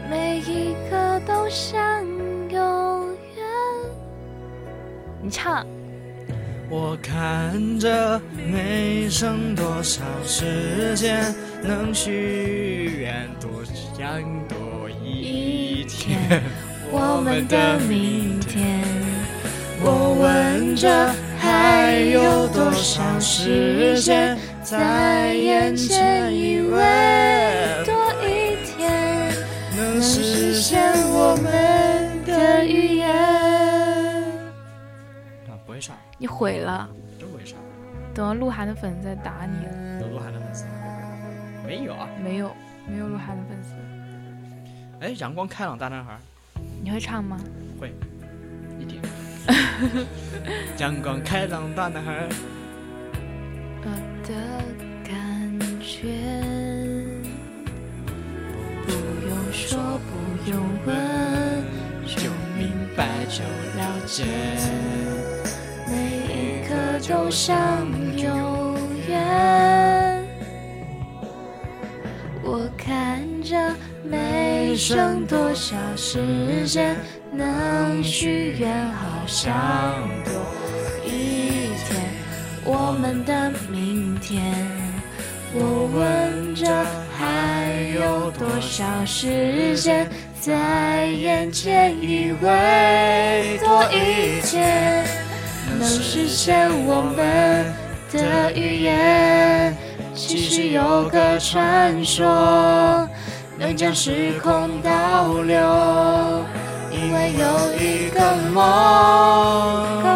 每一个都像永远。你唱，我看着没剩多少时间，能许愿多想多一天。我们的明天。我问着还有多少时间在眼前，以为多现我们的语言。啊，不会唱，你毁了，真不会唱。等鹿晗的粉丝在打你了。有鹿晗的粉丝？没有啊。没有，没有鹿晗的粉丝。哎，阳光开朗大男孩你会唱吗？会一点。阳光开朗大男孩，我的就，问，就明白就了解，每一刻都像永远。我看着没剩多少时间，能许愿，好想多一天，我们的明天。我问着还有多少时间在眼前，以为多一天能实现我们的预言。其实有个传说，能将时空倒流，因为有一个梦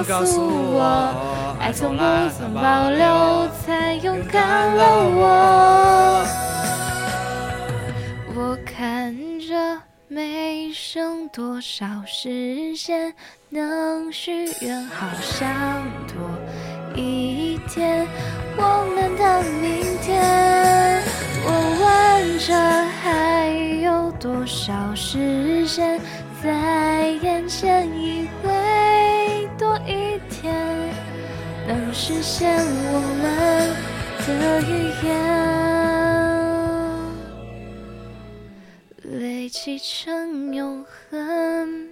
告诉我。爱从不曾保留，才勇敢了我。我看着没剩多少时间，能许愿，好想多一天，我们的明天。我问着还有多少时间在眼前，以为多一天。能实现我们的预言，累积成永恒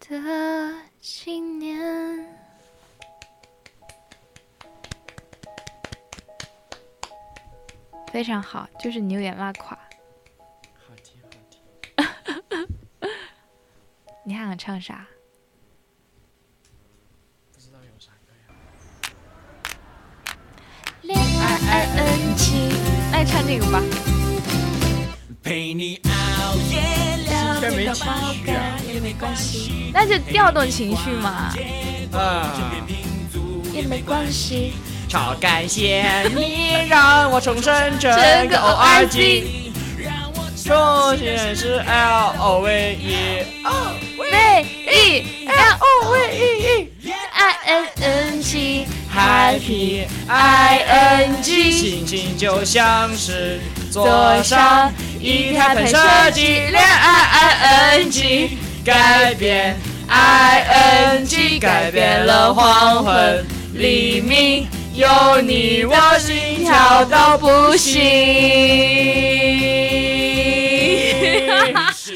的纪念。非常好，就是你有点拉垮。好听好听。你还想唱啥？不知道有啥歌呀？恋爱 ing，那你唱这个吧。陪你熬夜聊天没情绪啊！也没关系，那就调动情绪嘛。啊，也没关系。超感谢你让我重生整个 O R G，重新是 L O V E O V E L O V E I N N G Happy I N G，心情就像是坐上一台喷射机，恋爱 I N G，改变 I N G，改变了黄昏黎明，有你我心跳到不行。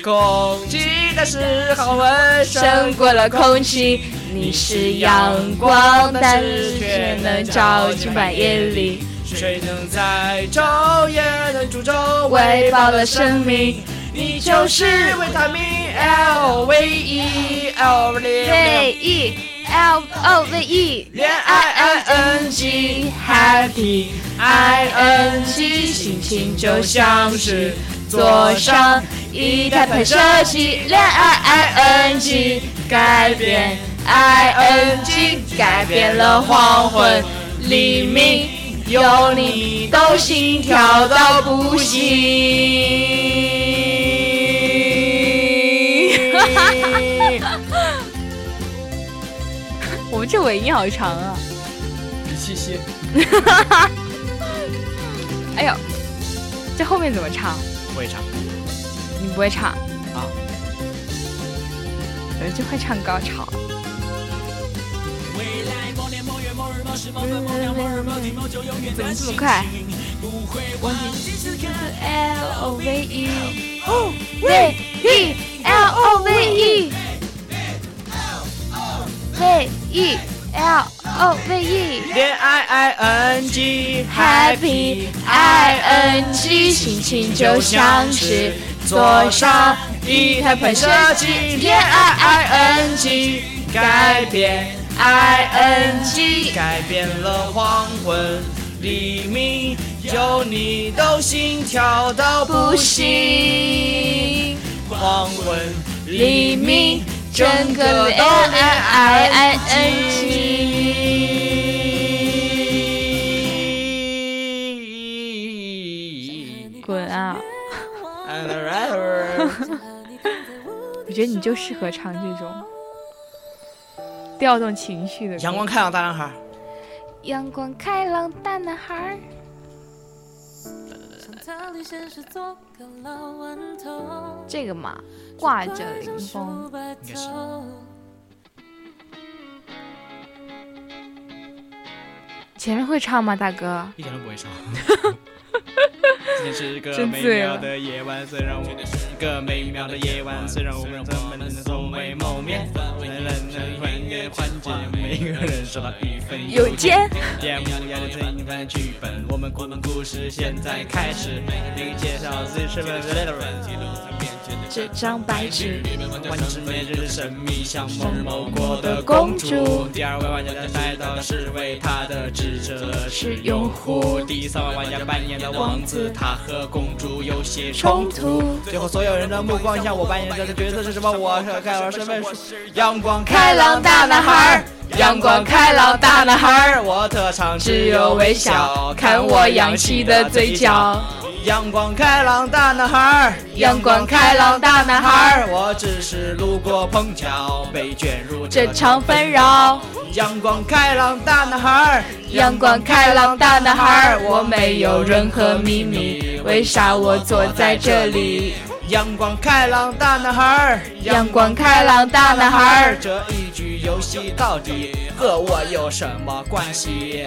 空气的时候温胜过了空气，你是阳光，但是却能照进半夜里。谁能在昼夜能煮粥，喂饱了生命？你就是维他命。L V E L V E L O V E，恋爱 I N G Happy I N G，心情就像是坐上一台喷射机，恋爱 I N G 改变 I N G 改变了黄昏黎明，有你都心跳到不行。我们这尾音好长啊！一七七，哎呦，这后面怎么唱？不会唱你不会唱？啊？我就会唱高潮。怎么这么快？忘记 L O V E V E L O V E V E L O V E 恋爱 I N G Happy I N G 心情就像是坐上一台喷射机，恋爱 I N G 改变 I N G 改变了黄昏黎明，有你都心跳到不行。黄昏黎明，整个恋爱 I N G。滚啊！我觉得你就适合唱这种调动情绪的。阳光开朗大男孩，阳光开朗大男孩。这个嘛，挂着凌风。应该是。前面会唱吗，大哥？一点都不会唱。今天是个美真醉了妙的夜晚，虽然我们是个美妙的夜晚，虽然我们未谋面，人人能欢颜欢节，每个人说到一分有间。点木要的这一份剧本，我们故故事现在开始，介绍自己身份的 letter。这张白纸，玩家是每日神秘，像某某国的公主。第二位玩家的带到是为他的职责是用户。第三位玩家扮演的王子，他和公主有些冲突。最后所有人的目光向我扮演的角色是什么？我和凯尔身份是阳光开朗大男孩。阳光开朗大男孩，我特长只有微笑，看我扬起的嘴角。阳光开朗大男孩儿，阳光开朗大男孩儿，我只是路过碰巧，被卷入这场纷扰。阳光开朗大男孩儿，阳光开朗大男孩，我没有任何秘密，为啥我坐在这里？阳光开朗大男孩儿，阳光开朗大男孩，这一局游戏到底和我有什么关系？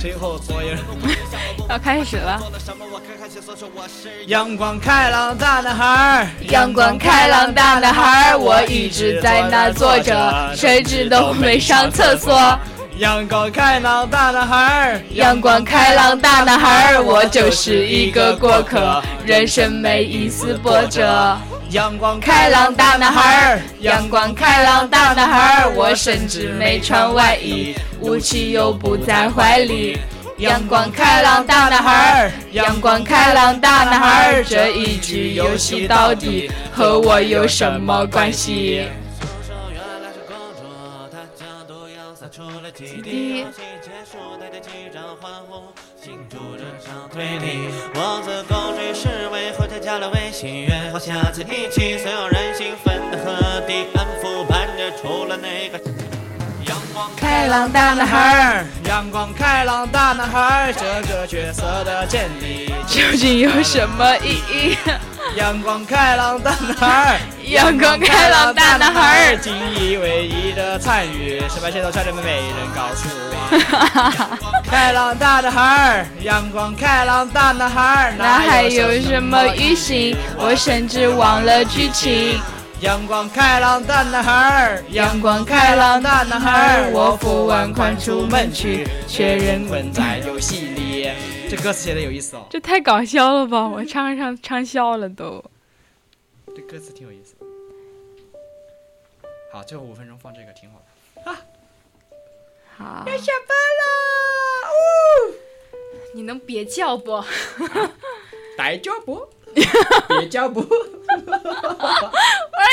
最后所有人。要开始了。阳光开朗大男孩，阳光开朗大男孩，我一直在那坐着，甚至都没上厕所。阳光开朗大男孩儿，阳光开朗大男孩，我就是一个过客，人生没一丝波折。阳光开朗大男孩，阳光开朗大男孩，我甚至没穿外衣，武器又不在怀里。阳光开朗大男孩，阳光开朗大男孩，这一局游戏到底和我有什么关系？第推理，王子公主是为后台加了微信，约好下次一起，所有人兴奋的和着，除了那个阳光开朗大男孩，阳光开朗大男孩，这个角色的建立 究竟有什么意义？阳光开朗大男孩，阳光开朗大男孩，锦衣卫衣的参与，失败线头差点没人告诉我。开朗大男孩，阳光开朗大男孩，那还有什么语型？我甚至忘了剧情。阳光开朗大男孩，阳光开朗大男孩，我付完款出门去，却仍困在游戏里。这歌词写的有意思哦，这太搞笑了吧！我唱唱唱笑了都。这歌词挺有意思。好，最后五分钟放这个挺好的。啊好，要下班了，呜！你能别叫不？带脚步，别叫不。我说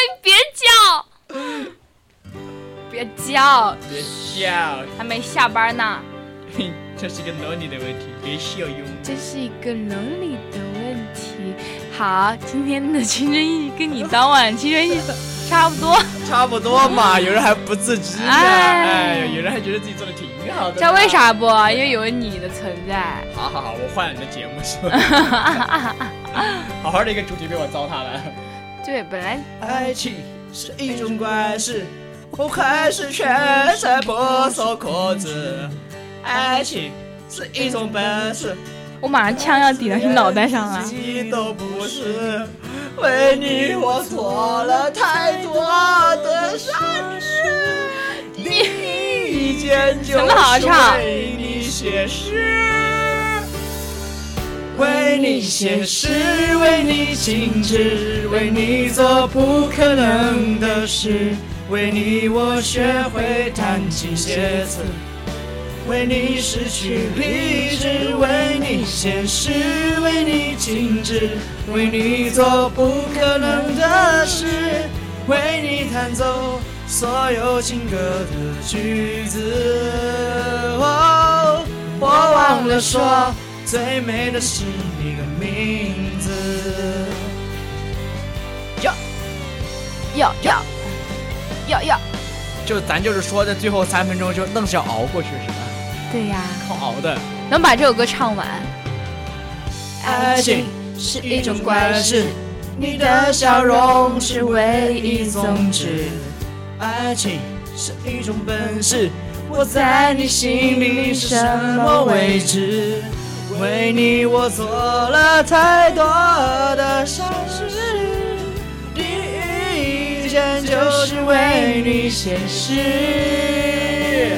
你别叫，别叫，别笑，还没下班呢。这是一个伦理的问题，别笑哟。这是一个伦理的。好，今天的青春一跟你当晚青春一差不多。差不多嘛，有人还不自知呢，哎哎，有人还觉得自己做的挺好的。知道为？啥不？因为有你的存在。好好好，我换了你的节目是吧？好好的一个主题被我糟蹋了。对，本来爱情是一种怪事，我还是全身不受控制。爱情是一种本事，我马上枪要抵到你脑袋上了自。己都不是。为你我做了太多的善事，第一件就是唱为你写诗。为你写诗，为你静止，为你做不可能的事，为你我学会弹琴写词。为你失去理智，为你现实，为你静止，为你做不可能的事，为你弹奏所有情歌的句子。哦，我忘了说，最美的是你的名字。要要要要，就咱就是说，这最后三分钟就愣是要熬过去，是吧？对呀，靠熬的。能把这首歌唱完。爱情是一种怪事，你的笑容是唯一宗旨。爱情是一种本事，我在你心里是什么位置？为你我做了太多的傻事，第一件就是为你写诗。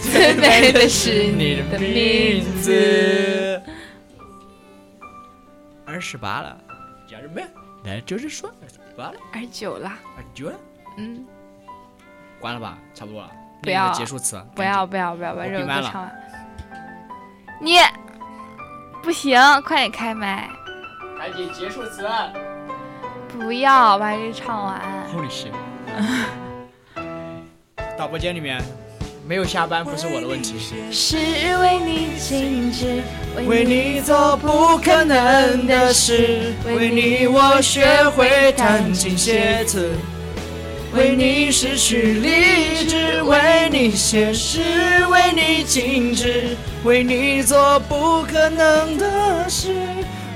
最美的是你的名字。二十八了，家人们，那就是说二十八了，二十九了，二十九了，嗯，关了吧，差不多了。不要结束词，不要不要不要把这首歌唱完。你不行，快点开麦！赶紧结束词。不要把这唱完。Holy shit！导播间里面没有下班不是我的问题，是为你静止，为你做不可能的事，为你我学会弹琴写词，为你失去理智，为你写诗，为你静止，为你做不可能的事，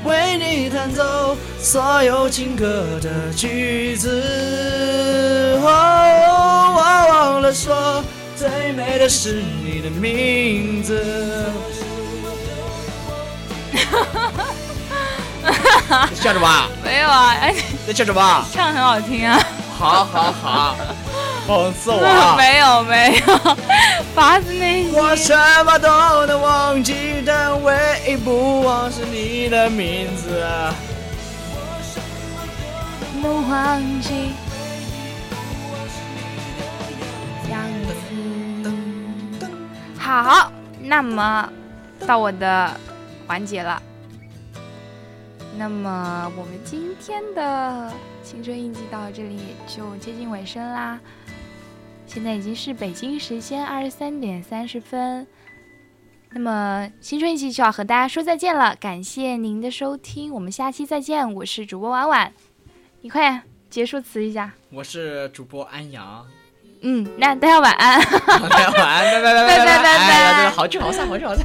为你弹奏所有情歌的句子。哦，我忘了说，最美的是你的名字。笑什么？没有啊，哎，在笑什么？唱很好听啊。好好好，讽刺我啊！没有没有，发自内心。我什么都能忘记，但唯一不忘是你的名字。能忘记好，那么到我的环节了。那么我们今天的青春印记到这里就接近尾声啦。现在已经是北京时间二十三点三十分。那么青春印记就要和大家说再见了，感谢您的收听，我们下期再见。我是主播婉婉，你快结束词一下。我是主播安阳，嗯，那大家晚安。大家晚安，拜拜拜拜拜拜好聚好散，好聚好散。